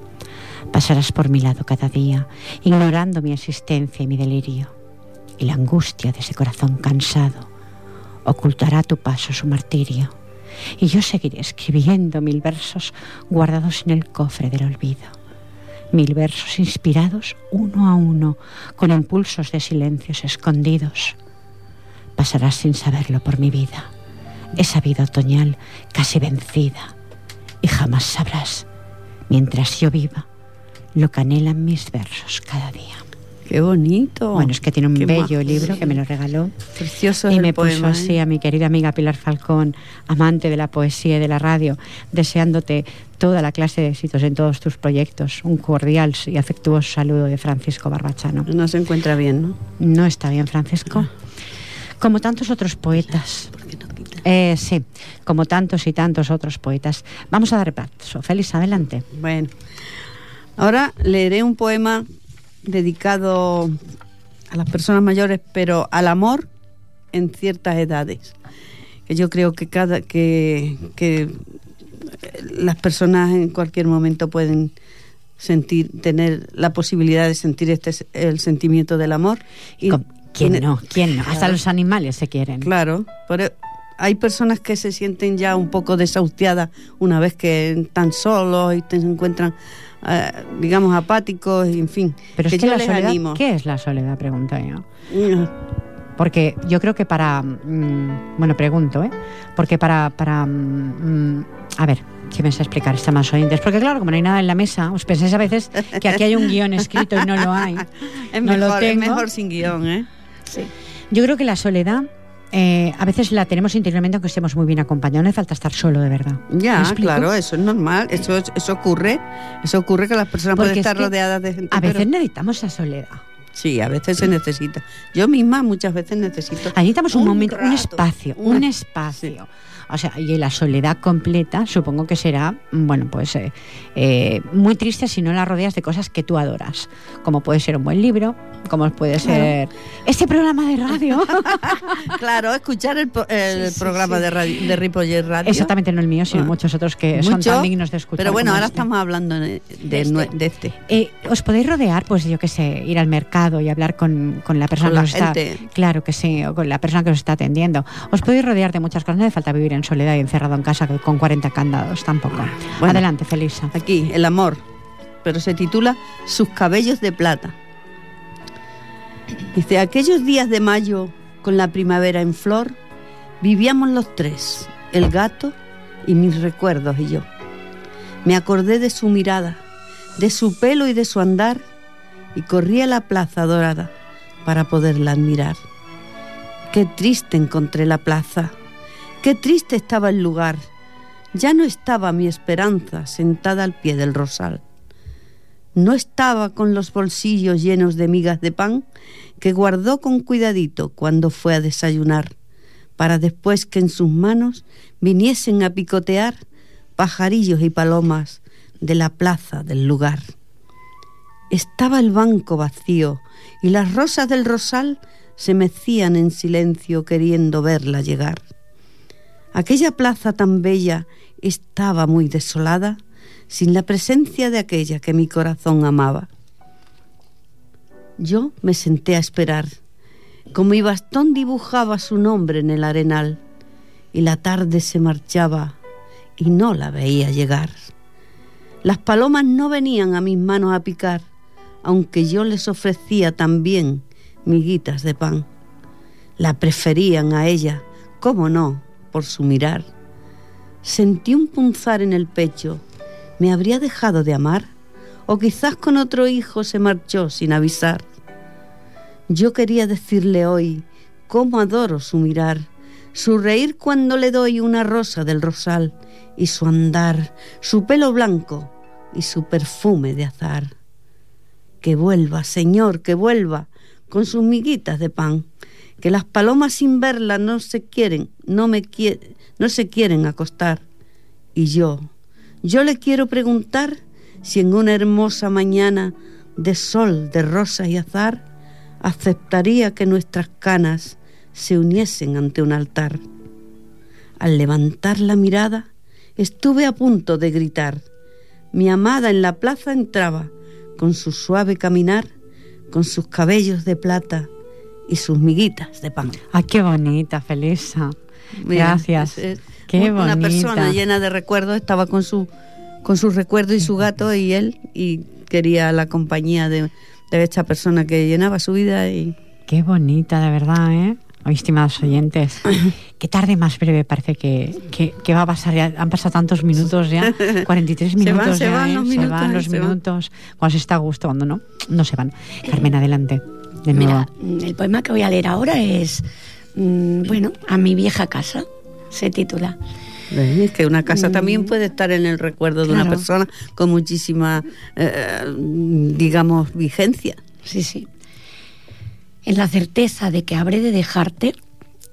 pasarás por mi lado cada día, ignorando mi existencia y mi delirio, y la angustia de ese corazón cansado ocultará a tu paso su martirio y yo seguiré escribiendo mil versos guardados en el cofre del olvido. Mil versos inspirados uno a uno con impulsos de silencios escondidos. Pasarás sin saberlo por mi vida, esa vida otoñal casi vencida, y jamás sabrás, mientras yo viva, lo que anhelan mis versos cada día. Qué bonito. Bueno, es que tiene un Qué bello majo. libro que me lo regaló Precioso y me puso así ¿eh? a mi querida amiga Pilar Falcón, amante de la poesía y de la radio, deseándote toda la clase de éxitos en todos tus proyectos. Un cordial y afectuoso saludo de Francisco Barbachano. No se encuentra bien, ¿no? No está bien, Francisco. Como tantos otros poetas. Eh, sí, como tantos y tantos otros poetas. Vamos a dar paso. Félix, adelante. Bueno, ahora leeré un poema dedicado a las personas mayores, pero al amor en ciertas edades. Que yo creo que cada que, que las personas en cualquier momento pueden sentir, tener la posibilidad de sentir este el sentimiento del amor. Y, Com- ¿Quién no? ¿Quién no? Hasta los animales se quieren. Claro, pero hay personas que se sienten ya un poco desahuciadas una vez que están solos y te encuentran, eh, digamos, apáticos, y en fin. Pero es que, yo la les soledad, animo. ¿qué es la soledad? Pregunto yo. Mm, Porque yo creo que para. mm, bueno, pregunto, ¿eh? Porque para. para mm, a ver, ¿qué me sé explicar? Está más oyentes. Porque, claro, como no hay nada en la mesa, os pensáis a veces que aquí hay un guion escrito y no lo hay. Es, no lo mejor, es mejor sin guion, ¿eh? Sí. Yo creo que la soledad eh, a veces la tenemos interiormente aunque estemos muy bien acompañados. No hace falta estar solo, de verdad. Ya, claro, eso es normal. Eso, eso ocurre. Eso ocurre que las personas pueden estar rodeadas de gente. A veces necesitamos esa soledad. Sí, a veces se necesita. Yo misma muchas veces necesito. Necesitamos un, momento, un espacio, un espacio. O sea, y la soledad completa supongo que será, bueno, pues eh, eh, muy triste si no la rodeas de cosas que tú adoras, como puede ser un buen libro, como puede ser este programa de radio. claro, escuchar el, programa de, radio, de Ripollet Radio. Exactamente, no el mío, sino ah. muchos otros que son tan dignos de escuchar. Pero bueno, ahora este. estamos hablando de, este. Eh, os podéis rodear, pues yo qué sé, ir al mercado y hablar con, la persona que os está... Claro que sí, o con la persona que os está atendiendo. Os podéis rodear de muchas cosas, no hace falta vivir en soledad y encerrado en casa con 40 candados, tampoco. Adelante, Felisa. Aquí, el amor, pero se titula Sus cabellos de plata. Dice, aquellos días de mayo, con la primavera en flor, vivíamos los tres, el gato y mis recuerdos y yo. Me acordé de su mirada, de su pelo y de su andar, y corrí a la plaza dorada para poderla admirar. Qué triste encontré la plaza, Qué triste estaba el lugar. Ya no estaba mi esperanza sentada al pie del rosal. No estaba con los bolsillos llenos de migas de pan que guardó con cuidadito cuando fue a desayunar, para después que en sus manos viniesen a picotear pajarillos y palomas de la plaza del lugar. Estaba el banco vacío y las rosas del rosal se mecían en silencio queriendo verla llegar. Aquella plaza tan bella estaba muy desolada sin la presencia de aquella que mi corazón amaba. Yo me senté a esperar, como mi bastón dibujaba su nombre en el arenal, y la tarde se marchaba y no la veía llegar. Las palomas no venían a mis manos a picar, aunque yo les ofrecía también miguitas de pan. La preferían a ella, cómo no, por su mirar. Sentí un punzar en el pecho. ¿Me habría dejado de amar? ¿O quizás con otro hijo se marchó sin avisar? Yo quería decirle hoy cómo adoro su mirar, su reír cuando le doy una rosa del rosal y su andar, su pelo blanco y su perfume de azar. Que vuelva, Señor, que vuelva con sus miguitas de pan que las palomas sin verla no se quieren, no me no se quieren acostar. Y yo, yo le quiero preguntar si en una hermosa mañana de sol, de rosa y azar, aceptaría que nuestras canas se uniesen ante un altar. Al levantar la mirada, estuve a punto de gritar. Mi amada en la plaza entraba, con su suave caminar, con sus cabellos de plata, y sus miguitas de pan. ¡Ah, qué bonita, Felisa! Gracias. qué una persona llena de recuerdos estaba con su con sus recuerdos y su gato y él y quería la compañía de, de esta persona que llenaba su vida y qué bonita de verdad, ¿eh? Hoy, estimados oyentes, qué tarde más breve parece que, que, va a pasar. Ya, han pasado tantos minutos ya, 43 minutos se van, ya, los minutos, se van los minutos. Cuando se está gustando, no, no se van. Carmen, adelante. Mira, el poema que voy a leer ahora es, mm, bueno, A mi vieja casa, se titula. Es que una casa mm. también puede estar en el recuerdo de una persona con muchísima, eh, digamos, vigencia. Sí, sí. En la certeza de que habré de dejarte,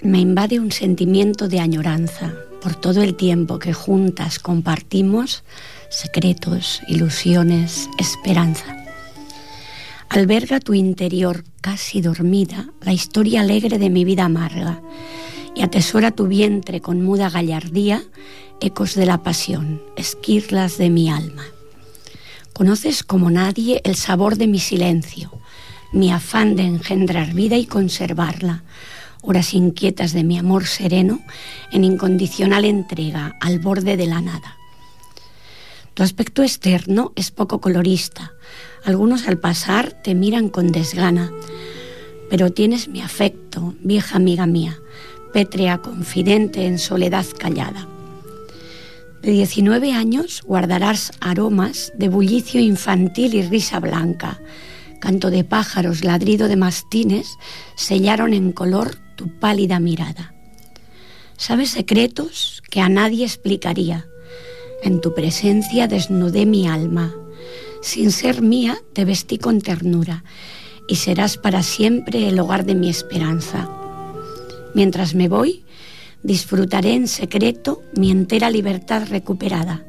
me invade un sentimiento de añoranza por todo el tiempo que juntas compartimos secretos, ilusiones, esperanza alberga tu interior casi dormida la historia alegre de mi vida amarga y atesora tu vientre con muda gallardía ecos de la pasión, esquirlas de mi alma. Conoces como nadie el sabor de mi silencio, mi afán de engendrar vida y conservarla, horas inquietas de mi amor sereno en incondicional entrega al borde de la nada. Tu aspecto externo es poco colorista, algunos al pasar te miran con desgana, pero tienes mi afecto, vieja amiga mía, pétrea confidente en soledad callada. De 19 años guardarás aromas de bullicio infantil y risa blanca. Canto de pájaros, ladrido de mastines sellaron en color tu pálida mirada. Sabes secretos que a nadie explicaría. En tu presencia desnudé mi alma. Sin ser mía, te vestí con ternura y serás para siempre el hogar de mi esperanza. Mientras me voy, disfrutaré en secreto mi entera libertad recuperada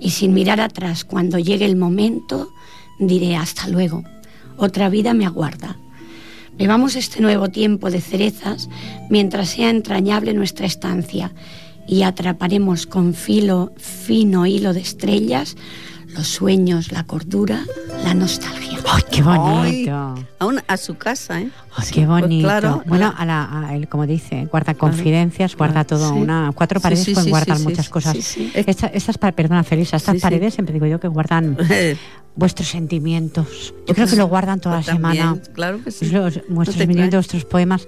y sin mirar atrás cuando llegue el momento, diré hasta luego. Otra vida me aguarda. Bebamos este nuevo tiempo de cerezas mientras sea entrañable nuestra estancia y atraparemos con filo fino hilo de estrellas los sueños, la cordura, la nostalgia. ¡Ay, qué bonito! a, a, su casa, ¿eh? qué pues bonito! claro, bueno, a la, él, como dice, guarda confidencias, guarda todo. una Cuatro paredes pueden guardar muchas cosas. estas, perdona, Felisa, estas paredes siempre digo yo que guardan vuestros sentimientos. Yo creo que lo guardan toda la pues semana. Claro que sí. vuestros sentimientos, vuestros poemas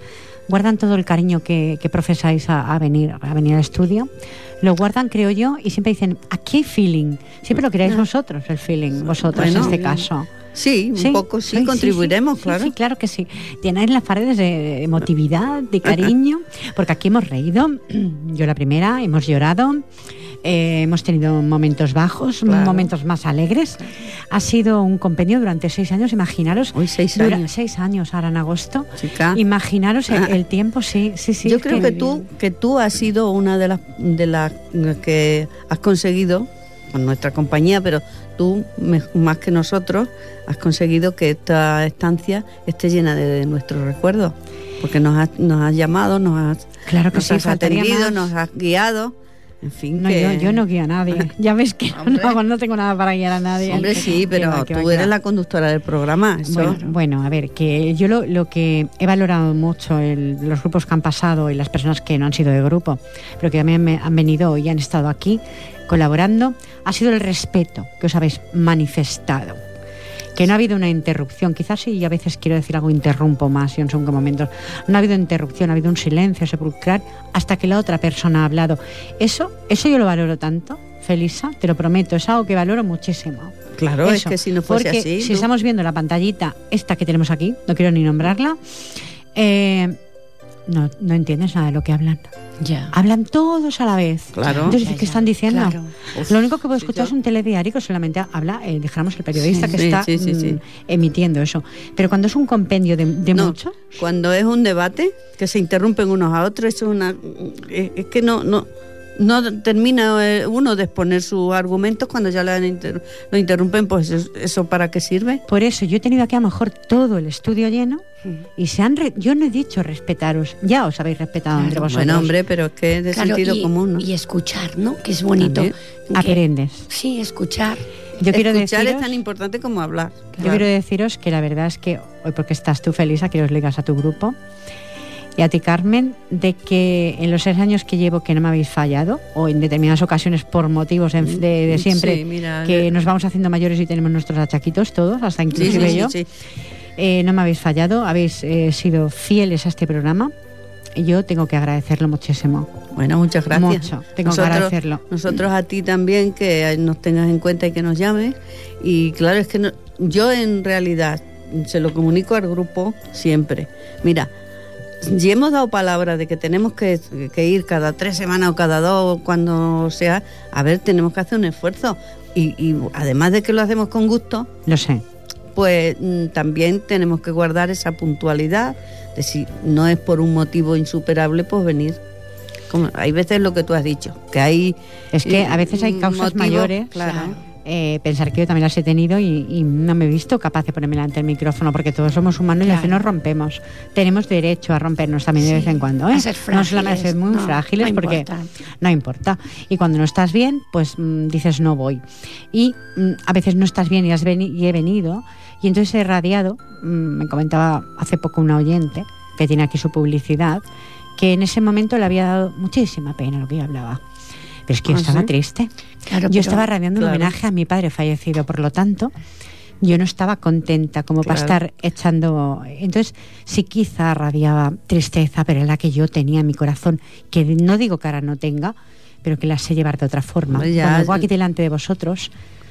guardan todo el cariño que, profesáis a, venir, a venir al estudio. Lo guardan, creo yo, y siempre dicen, aquí hay feeling. Siempre lo creáis ah. vosotros, el feeling, vosotros en este caso. Sí, un poco sí, contribuiremos, claro. Sí, claro que sí. Llenáis las paredes de emotividad, de cariño, porque aquí hemos reído, yo la primera, hemos llorado, eh, hemos tenido momentos bajos, momentos más alegres. Ha sido un compendio durante seis años, imaginaros. Hoy seis años. seis años ahora en agosto. Imaginaros ah. el, tiempo, sí, sí, sí. Yo creo que, tú, que tú has sido una de las, de las que has conseguido con nuestra compañía, pero tú, más que nosotros, has conseguido que esta estancia esté llena de, nuestros recuerdos, porque nos has, nos has llamado, nos has, claro que nos has atendido, nos has guiado. En fin, no, yo, no guío a nadie. Ya ves que no, no, tengo nada para guiar a nadie. Hombre, sí, pero tú eres la conductora del programa. Bueno, a ver, que yo lo, lo que he valorado mucho, los grupos que han pasado y las personas que no han sido de grupo, pero que también me han venido y han estado aquí colaborando, ha sido el respeto que os habéis manifestado que no ha habido una interrupción. Quizás sí, a veces quiero decir algo, interrumpo más y en según momentos. No ha habido interrupción, ha habido un silencio sepulcral hasta que la otra persona ha hablado. Eso, eso yo lo valoro tanto, Felisa, te lo prometo, es algo que valoro muchísimo. Claro, es que si no fuese porque así. Si estamos viendo la pantallita, esta que tenemos aquí, no quiero ni nombrarla, eh, no, no entiendes nada de lo que hablan. Ya. Hablan todos a la vez. Claro. Entonces, ¿qué están diciendo? lo único que puedo escuchar es un telediario que solamente habla, eh, dijéramos, el periodista que está mm, emitiendo eso. Pero cuando es un compendio de, de muchos. Cuando es un debate que se interrumpen unos a otros, es una. Es, que no, no, no termina eh, uno de exponer sus argumentos cuando ya lo, interrumpen, pues eso para qué sirve. Por eso yo he tenido aquí a lo mejor todo el estudio lleno y se han yo no he dicho respetaros, ya os habéis respetado entre vosotros. Bueno, hombre, pero es que es de sentido común, ¿no? Y escuchar, ¿no? Que es bonito. Aprendes. Sí, escuchar. Yo quiero escuchar es tan importante como hablar. Yo quiero deciros que la verdad es que hoy porque estás tú feliz, a que os ligas a tu grupo y a ti, Carmen, de que en los seis años que llevo que no me habéis fallado, o en determinadas ocasiones por motivos de, siempre, que nos vamos haciendo mayores y tenemos nuestros achaquitos todos, hasta inclusive yo, eh, no me habéis fallado, habéis eh, sido fieles a este programa. Y yo tengo que agradecerlo muchísimo. Bueno, muchas gracias. Mucho, tengo que agradecerlo. Nosotros a ti también, que nos tengas en cuenta y que nos llames. Y claro, es que yo en realidad se lo comunico al grupo siempre. Mira, y hemos dado palabra de que tenemos que, ir cada tres semanas o cada dos, cuando sea, a ver, tenemos que hacer un esfuerzo. Y, además de que lo hacemos con gusto, lo sé. Pues mm, también tenemos que guardar esa puntualidad de si no es por un motivo insuperable, pues venir. Como, hay veces lo que tú has dicho, que hay. Es que a veces hay causas mayores. Claro. Eh, pensar que yo también las he tenido y, no me he visto capaz de ponerme delante del micrófono porque todos somos humanos y a veces nos rompemos. Tenemos derecho a rompernos también de vez en cuando. ¿eh? A ser frágiles, no solamente ser muy frágiles porque no importa. Y cuando no estás bien, pues mm, dices no voy. Y mm, a veces no estás bien y, has y he venido y entonces he radiado, mm, me comentaba hace poco una oyente que tiene aquí su publicidad, que en ese momento le había dado muchísima pena lo que yo hablaba pero es que yo ¿Ah, estaba triste. yo estaba radiando un homenaje a mi padre fallecido, por lo tanto, yo no estaba contenta como para estar echando. Entonces, sí, quizá radiaba tristeza, pero la que yo tenía en mi corazón, que no digo que ahora no tenga, pero que la sé llevar de otra forma. Cuando vengo aquí delante de vosotros,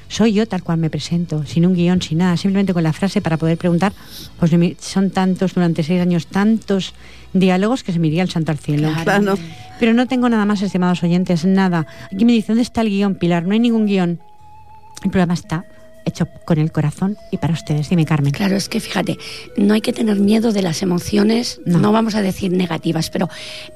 soy yo tal cual me presento, sin un guion, sin nada, simplemente con la frase para poder preguntar. Pues son tantos, durante seis años, tantos diálogos que se me iría el santo al cielo. Claro. Pero no tengo nada más, estimados oyentes, nada. Aquí me dice, ¿dónde está el guion, Pilar? No hay ningún guion. El programa está hecho con el corazón y para ustedes. Dime, Carmen. Claro, es que fíjate, no hay que tener miedo de las emociones, no, vamos a decir negativas, pero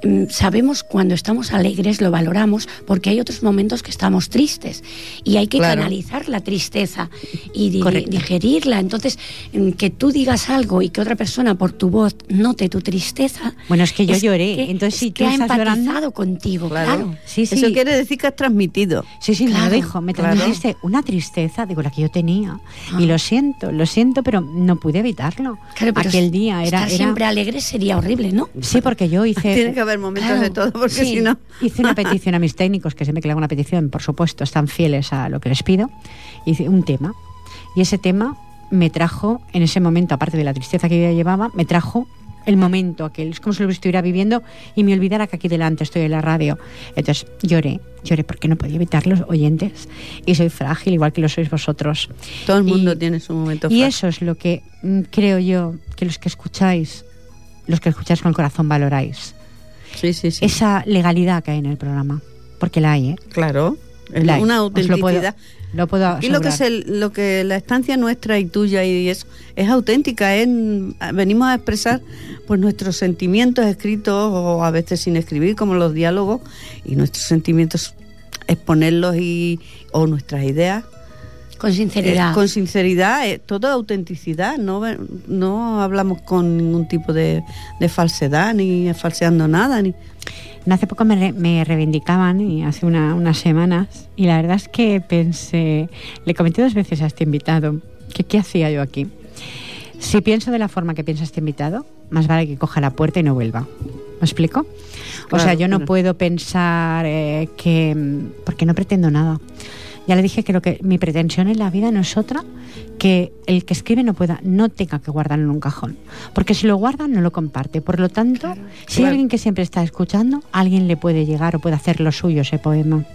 mm, sabemos cuando estamos alegres, lo valoramos, porque hay otros momentos que estamos tristes y hay que canalizar la tristeza y digerirla. Entonces, mm, que tú digas algo y que otra persona por tu voz note tu tristeza. Bueno, es que yo lloré, entonces si tú que ha empatizado contigo, claro. Sí, sí. Eso quiere decir que has transmitido. Sí, sí, me lo dijo, me transmitiste una tristeza, digo, la que yo tenía. Y lo siento, lo siento, pero no pude evitarlo. Claro, Aquel día era, siempre alegre sería horrible, ¿no? Sí, porque yo hice... Tiene que haber momentos de todo, porque si no... Hice una petición a mis técnicos, que siempre que le hago una petición, por supuesto, están fieles a lo que les pido. Hice un tema. Y ese tema me trajo, en ese momento, aparte de la tristeza que yo llevaba, me trajo el momento aquel. Es como si lo estuviera viviendo y me olvidara que aquí delante estoy en la radio. Entonces lloré, lloré porque no podía evitar los oyentes. Y soy frágil, igual que lo sois vosotros. Todo el mundo tiene su momento Y eso es lo que mm, creo yo que los que escucháis, los que escucháis con el corazón valoráis. Sí, sí, sí. Esa legalidad que hay en el programa. Porque la hay, ¿eh? Claro. Una autenticidad. Lo puedo y lo que es lo que la estancia nuestra y tuya y eso es auténtica, es, venimos a expresar pues nuestros sentimientos escritos o a veces sin escribir como los diálogos y nuestros sentimientos exponerlos y o nuestras ideas con sinceridad. Eh, con sinceridad, eh, todo autenticidad, no, no hablamos con ningún tipo de, de falsedad, ni falseando nada. Ni... Hace poco me, reivindicaban, y hace unas semanas, y la verdad es que pensé, le comenté dos veces a este invitado, que qué hacía yo aquí. Si pienso de la forma que piensa este invitado, más vale que coja la puerta y no vuelva. ¿Me explico? o sea, yo no puedo pensar eh, que... porque no pretendo nada. Ya le dije que lo que mi pretensión en la vida no es otra que el que escribe no pueda, no tenga que guardarlo en un cajón. Porque si lo guarda, no lo comparte. Por lo tanto, si hay alguien que siempre está escuchando, alguien le puede llegar o puede hacer lo suyo ese poema.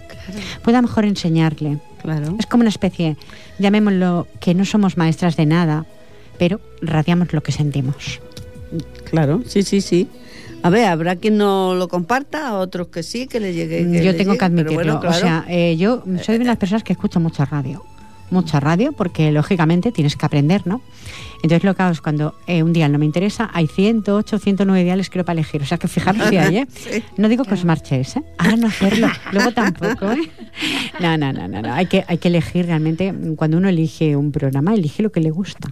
Pueda mejor enseñarle. Claro. Es como una especie, llamémoslo, que no somos maestras de nada, pero radiamos lo que sentimos. Claro, sí, sí, sí. A ver, habrá quien no lo comparta, otros que sí, que le llegue. yo tengo que admitirlo. O sea, eh, yo soy de las personas que escucho mucha radio. Mucha radio, porque lógicamente tienes que aprender, ¿no? Entonces lo que hago es cuando eh, un día no me interesa, hay 108, 109 diales creo para elegir. O sea que fijaros si hay, ¿eh? No digo que os marchéis, ¿eh? Ahora no hacerlo, luego tampoco, ¿eh? No, no, no, no, no. Hay que, hay que elegir realmente, cuando uno elige un programa, elige lo que le gusta.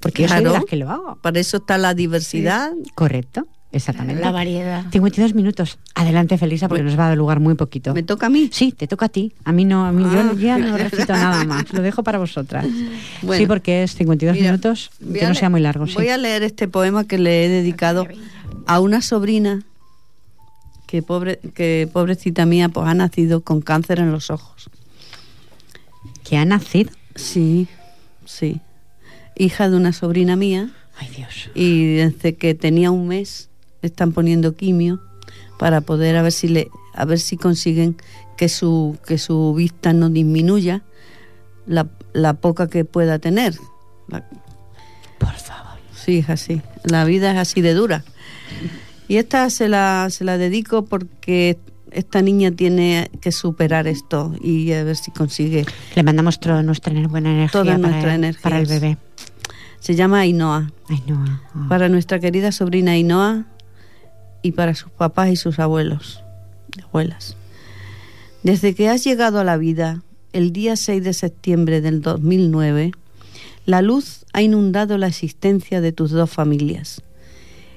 Porque yo soy de las que lo hago. Para eso está la diversidad. Correcto. Exactamente. La variedad. 52 minutos. Adelante, Felisa, porque nos va a dar lugar muy poquito. ¿Me toca a mí? Sí, te toca a ti. A mí no, a mí yo ah. ya no recito nada más. Lo dejo para vosotras. sí, porque es 52 minutos, que no sea muy largo. Voy a leer este poema que le he dedicado a una sobrina que, pobre, que pobrecita mía pues ha nacido con cáncer en los ojos. ¿Que ha nacido? Sí, sí. Hija de una sobrina mía. Ay, Dios. Y desde que tenía un mes están poniendo quimio para poder a ver si le a ver si consiguen que su que su vista no disminuya la, la poca que pueda tener. Por favor. Sí, es así. La vida es así de dura. Y esta se la, se la dedico porque esta niña tiene que superar esto y a ver si consigue. Le mandamos toda nuestra buena energía, toda para, nuestra energía para el bebé. Se llama Ainhoa. Ainhoa. Ah. Para nuestra querida sobrina Ainhoa, y para sus papás y sus abuelos, abuelas. Desde que has llegado a la vida, el día 6 de septiembre del 2009, la luz ha inundado la existencia de tus dos familias.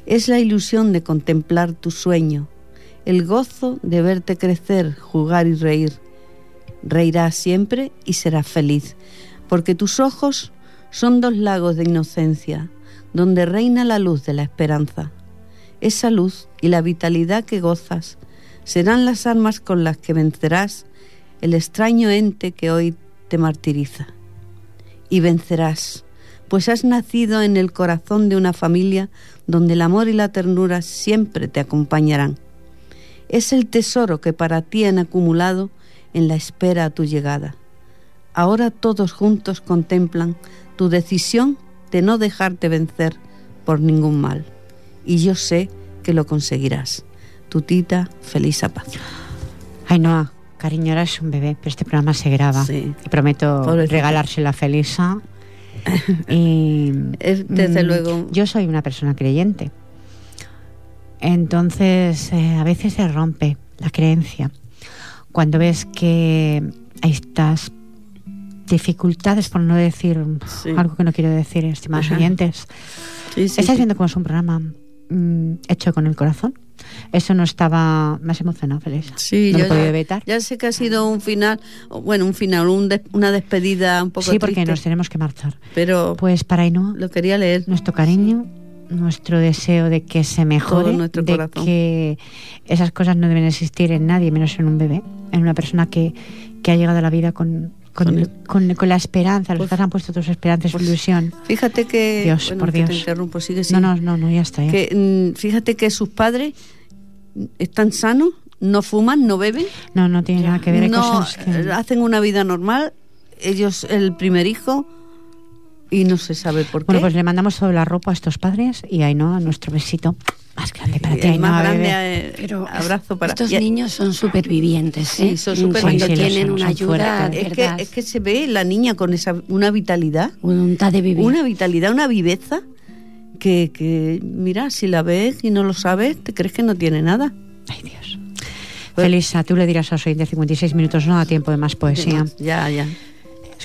Es la ilusión de contemplar tu sueño, el gozo de verte crecer, jugar y reír. Reirás siempre y serás feliz, porque tus ojos son dos lagos de inocencia, donde reina la luz de la esperanza. Esa luz y la vitalidad que gozas serán las armas con las que vencerás el extraño ente que hoy te martiriza. Y vencerás, pues has nacido en el corazón de una familia donde el amor y la ternura siempre te acompañarán. Es el tesoro que para ti han acumulado en la espera a tu llegada. Ahora todos juntos contemplan tu decisión de no dejarte vencer por ningún mal. Y yo sé que lo conseguirás. Tu tita, feliz paz. Ainhoa, cariño, ahora es un bebé, pero este programa se graba. Sí. Y prometo Pobrecita. regalárselo a Felisa. y Es, desde mm, luego. Yo soy una persona creyente. Entonces, eh, a veces se rompe la creencia. Cuando ves que hay estas dificultades, por no decir Sí. algo que no quiero decir, estimados Ajá. oyentes, Sí, sí, ¿estáis sí. viendo cómo es un programa mm, hecho con el corazón? Eso no estaba más emocionado, feliz. Sí, no yo lo ya, evitar. ya sé que ha sido un final, bueno, un final, un des- una despedida un poco Sí, porque triste, nos tenemos que marchar. pero Pues para Ainhoa, lo quería leer. nuestro cariño, nuestro deseo de que se mejore, Todo nuestro de corazón. que esas cosas no deben existir en nadie, menos en un bebé, en una persona que, que ha llegado a la vida con, con, Con el- con- la esperanza, los Pues- padres han puesto tus esperanzas pues- ilusión. Fíjate que Dios, bueno, por te Dios. interrumpo, sigue, No, sigue. no, no, no, ya está. ya. que mm, fíjate que sus padres están sanos, no fuman, no beben, No, no tiene nada que ver. hay no cosas que- eh, hacen una vida normal. Ellos el primer hijo y no se sabe por qué. Bueno, pues le mandamos toda la ropa a estos padres y a Ainhoa nuestro besito más grande para ti, el más Ainhoa, grande eh, Pero abrazo para estos niños son supervivientes, ¿eh? Sí, son supervivientes. Cuando Sí, tienen son, una son ayuda, es que, es que se ve la niña con esa una vitalidad, voluntad de vivir. una vitalidad, una viveza que, que mira, si la ves y no lo sabes, te crees que no tiene nada. Ay, Dios. Pues- Felisa, tú le dirás a los de 56 minutos, no da tiempo de más poesía. Ya, ya.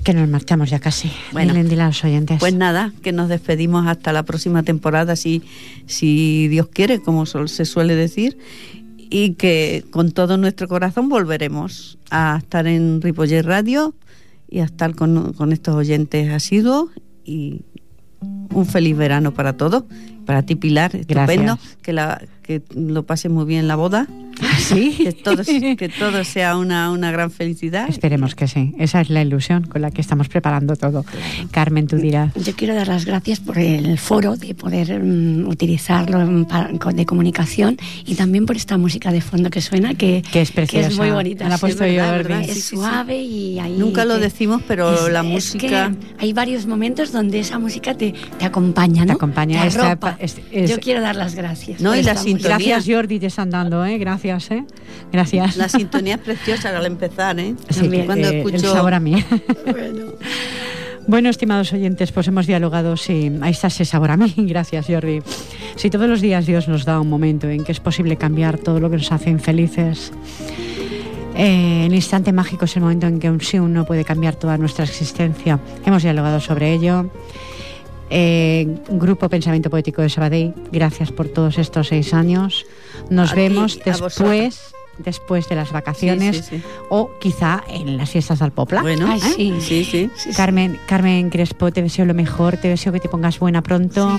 Que nos marchamos ya casi. Bueno. Dile, dile a los oyentes. Pues nada, que nos despedimos hasta la próxima temporada, si, si Dios quiere, como se suele decir, y que con todo nuestro corazón volveremos a estar en Ripollet Radio y a estar con, con estos oyentes asiduos y un feliz verano para todos. Para ti, Pilar, estupendo, Gracias. que, la, que lo pases muy bien en la boda, sí. que todo, que todo sea una, una gran felicidad. Esperemos que sí. Esa es la ilusión con la que estamos preparando todo. Carmen, tú dirás. Yo quiero dar las gracias por el foro de poder mm, utilizarlo en pa- co- de comunicación y también por esta música de fondo que suena que, Que es preciosa. muy bonita. La sí, puesto es yo, verdad, verdad. Sí, Es sí, sí. suave y ahí Nunca lo decimos, pero es- la es música... que hay varios momentos donde esa música te, te acompaña, ¿no? Te acompaña, Te esta- arropa. Es- es- Yo quiero dar las gracias. No, y la sintonía. Gracias, Jordi, te están dando, ¿eh? Gracias, ¿eh? Gracias. La sintonía es preciosa al empezar, ¿eh? Sí, También. Cuando eh, escucho... el sabor a mí. Bueno. Bueno, estimados oyentes, pues hemos dialogado, sí, ahí está ese sabor a mí, gracias Jordi. Si todos los días Dios nos da un momento en que es posible cambiar todo lo que nos hace infelices, eh, el instante mágico es el momento en que un sí, un no puede cambiar toda nuestra existencia. Hemos dialogado sobre ello. Eh, Grupo Pensamiento Poético de Sabadell, gracias por todos estos seis años. Nos A vemos después, después de las vacaciones sí, sí. o quizá en las fiestas del Popla. Bueno, Ay, ¿eh? Sí, sí. Carmen, Carmen Crespo, te deseo lo mejor, te deseo que te pongas buena pronto.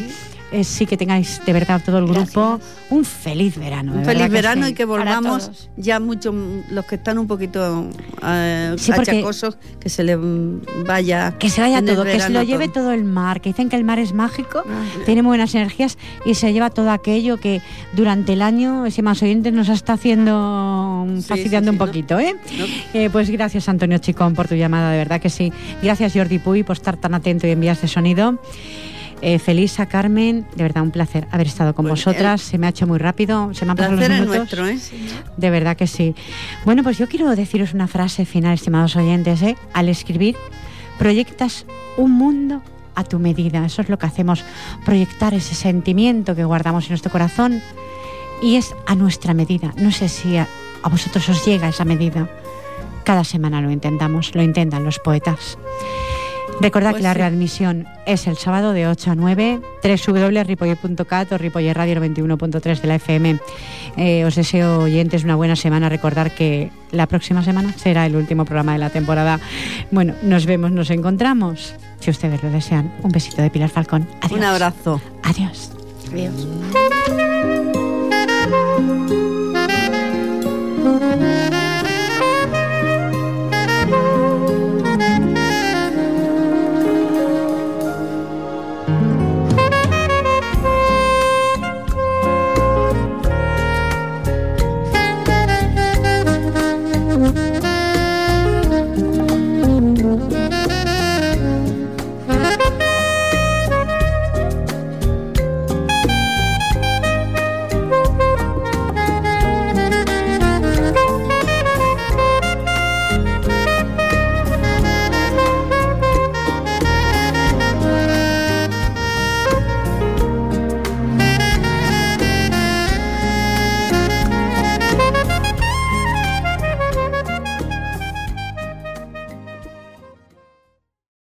Eh, sí que tengáis de verdad todo el grupo Gracias. un feliz verano. Un feliz verano y que volvamos ya mucho, los que están un poquito eh, Sí, achacosos, que se les vaya. Que se vaya todo, que se lo lleve todo. todo el mar, que dicen que el mar es mágico, Ah, tiene buenas energías y se lleva todo aquello que durante el año, ese más oyentes, nos está haciendo Sí, fastidiando sí, un poquito, ¿eh? ¿no? Eh, Pues gracias Antonio Chicón por tu llamada, de verdad que sí. Gracias Jordi Puy por estar tan atento y enviar este sonido. Eh, feliz a Carmen, de verdad un placer haber estado con Pues, vosotras. Se me ha hecho muy rápido, se me han pasado los minutos. nuestro, ¿eh? De verdad que sí. Bueno, pues yo quiero deciros una frase final, estimados oyentes. ¿eh? Al escribir, proyectas un mundo a tu medida. Eso es lo que hacemos, proyectar ese sentimiento que guardamos en nuestro corazón y es a nuestra medida. No sé si a, a vosotros os llega esa medida. Cada semana lo intentamos, lo intentan los poetas. Recordad Pues que la sí. readmisión es el sábado de 8 a 9, www.ripoller.cat o Ripoller Radio 91.3 de la FM. Eh, os deseo, oyentes, una buena semana. Recordar que la próxima semana será el último programa de la temporada. Bueno, nos vemos, nos encontramos. Si ustedes lo desean, un besito de Pilar Falcón. Adiós. Un abrazo. Adiós. Adiós.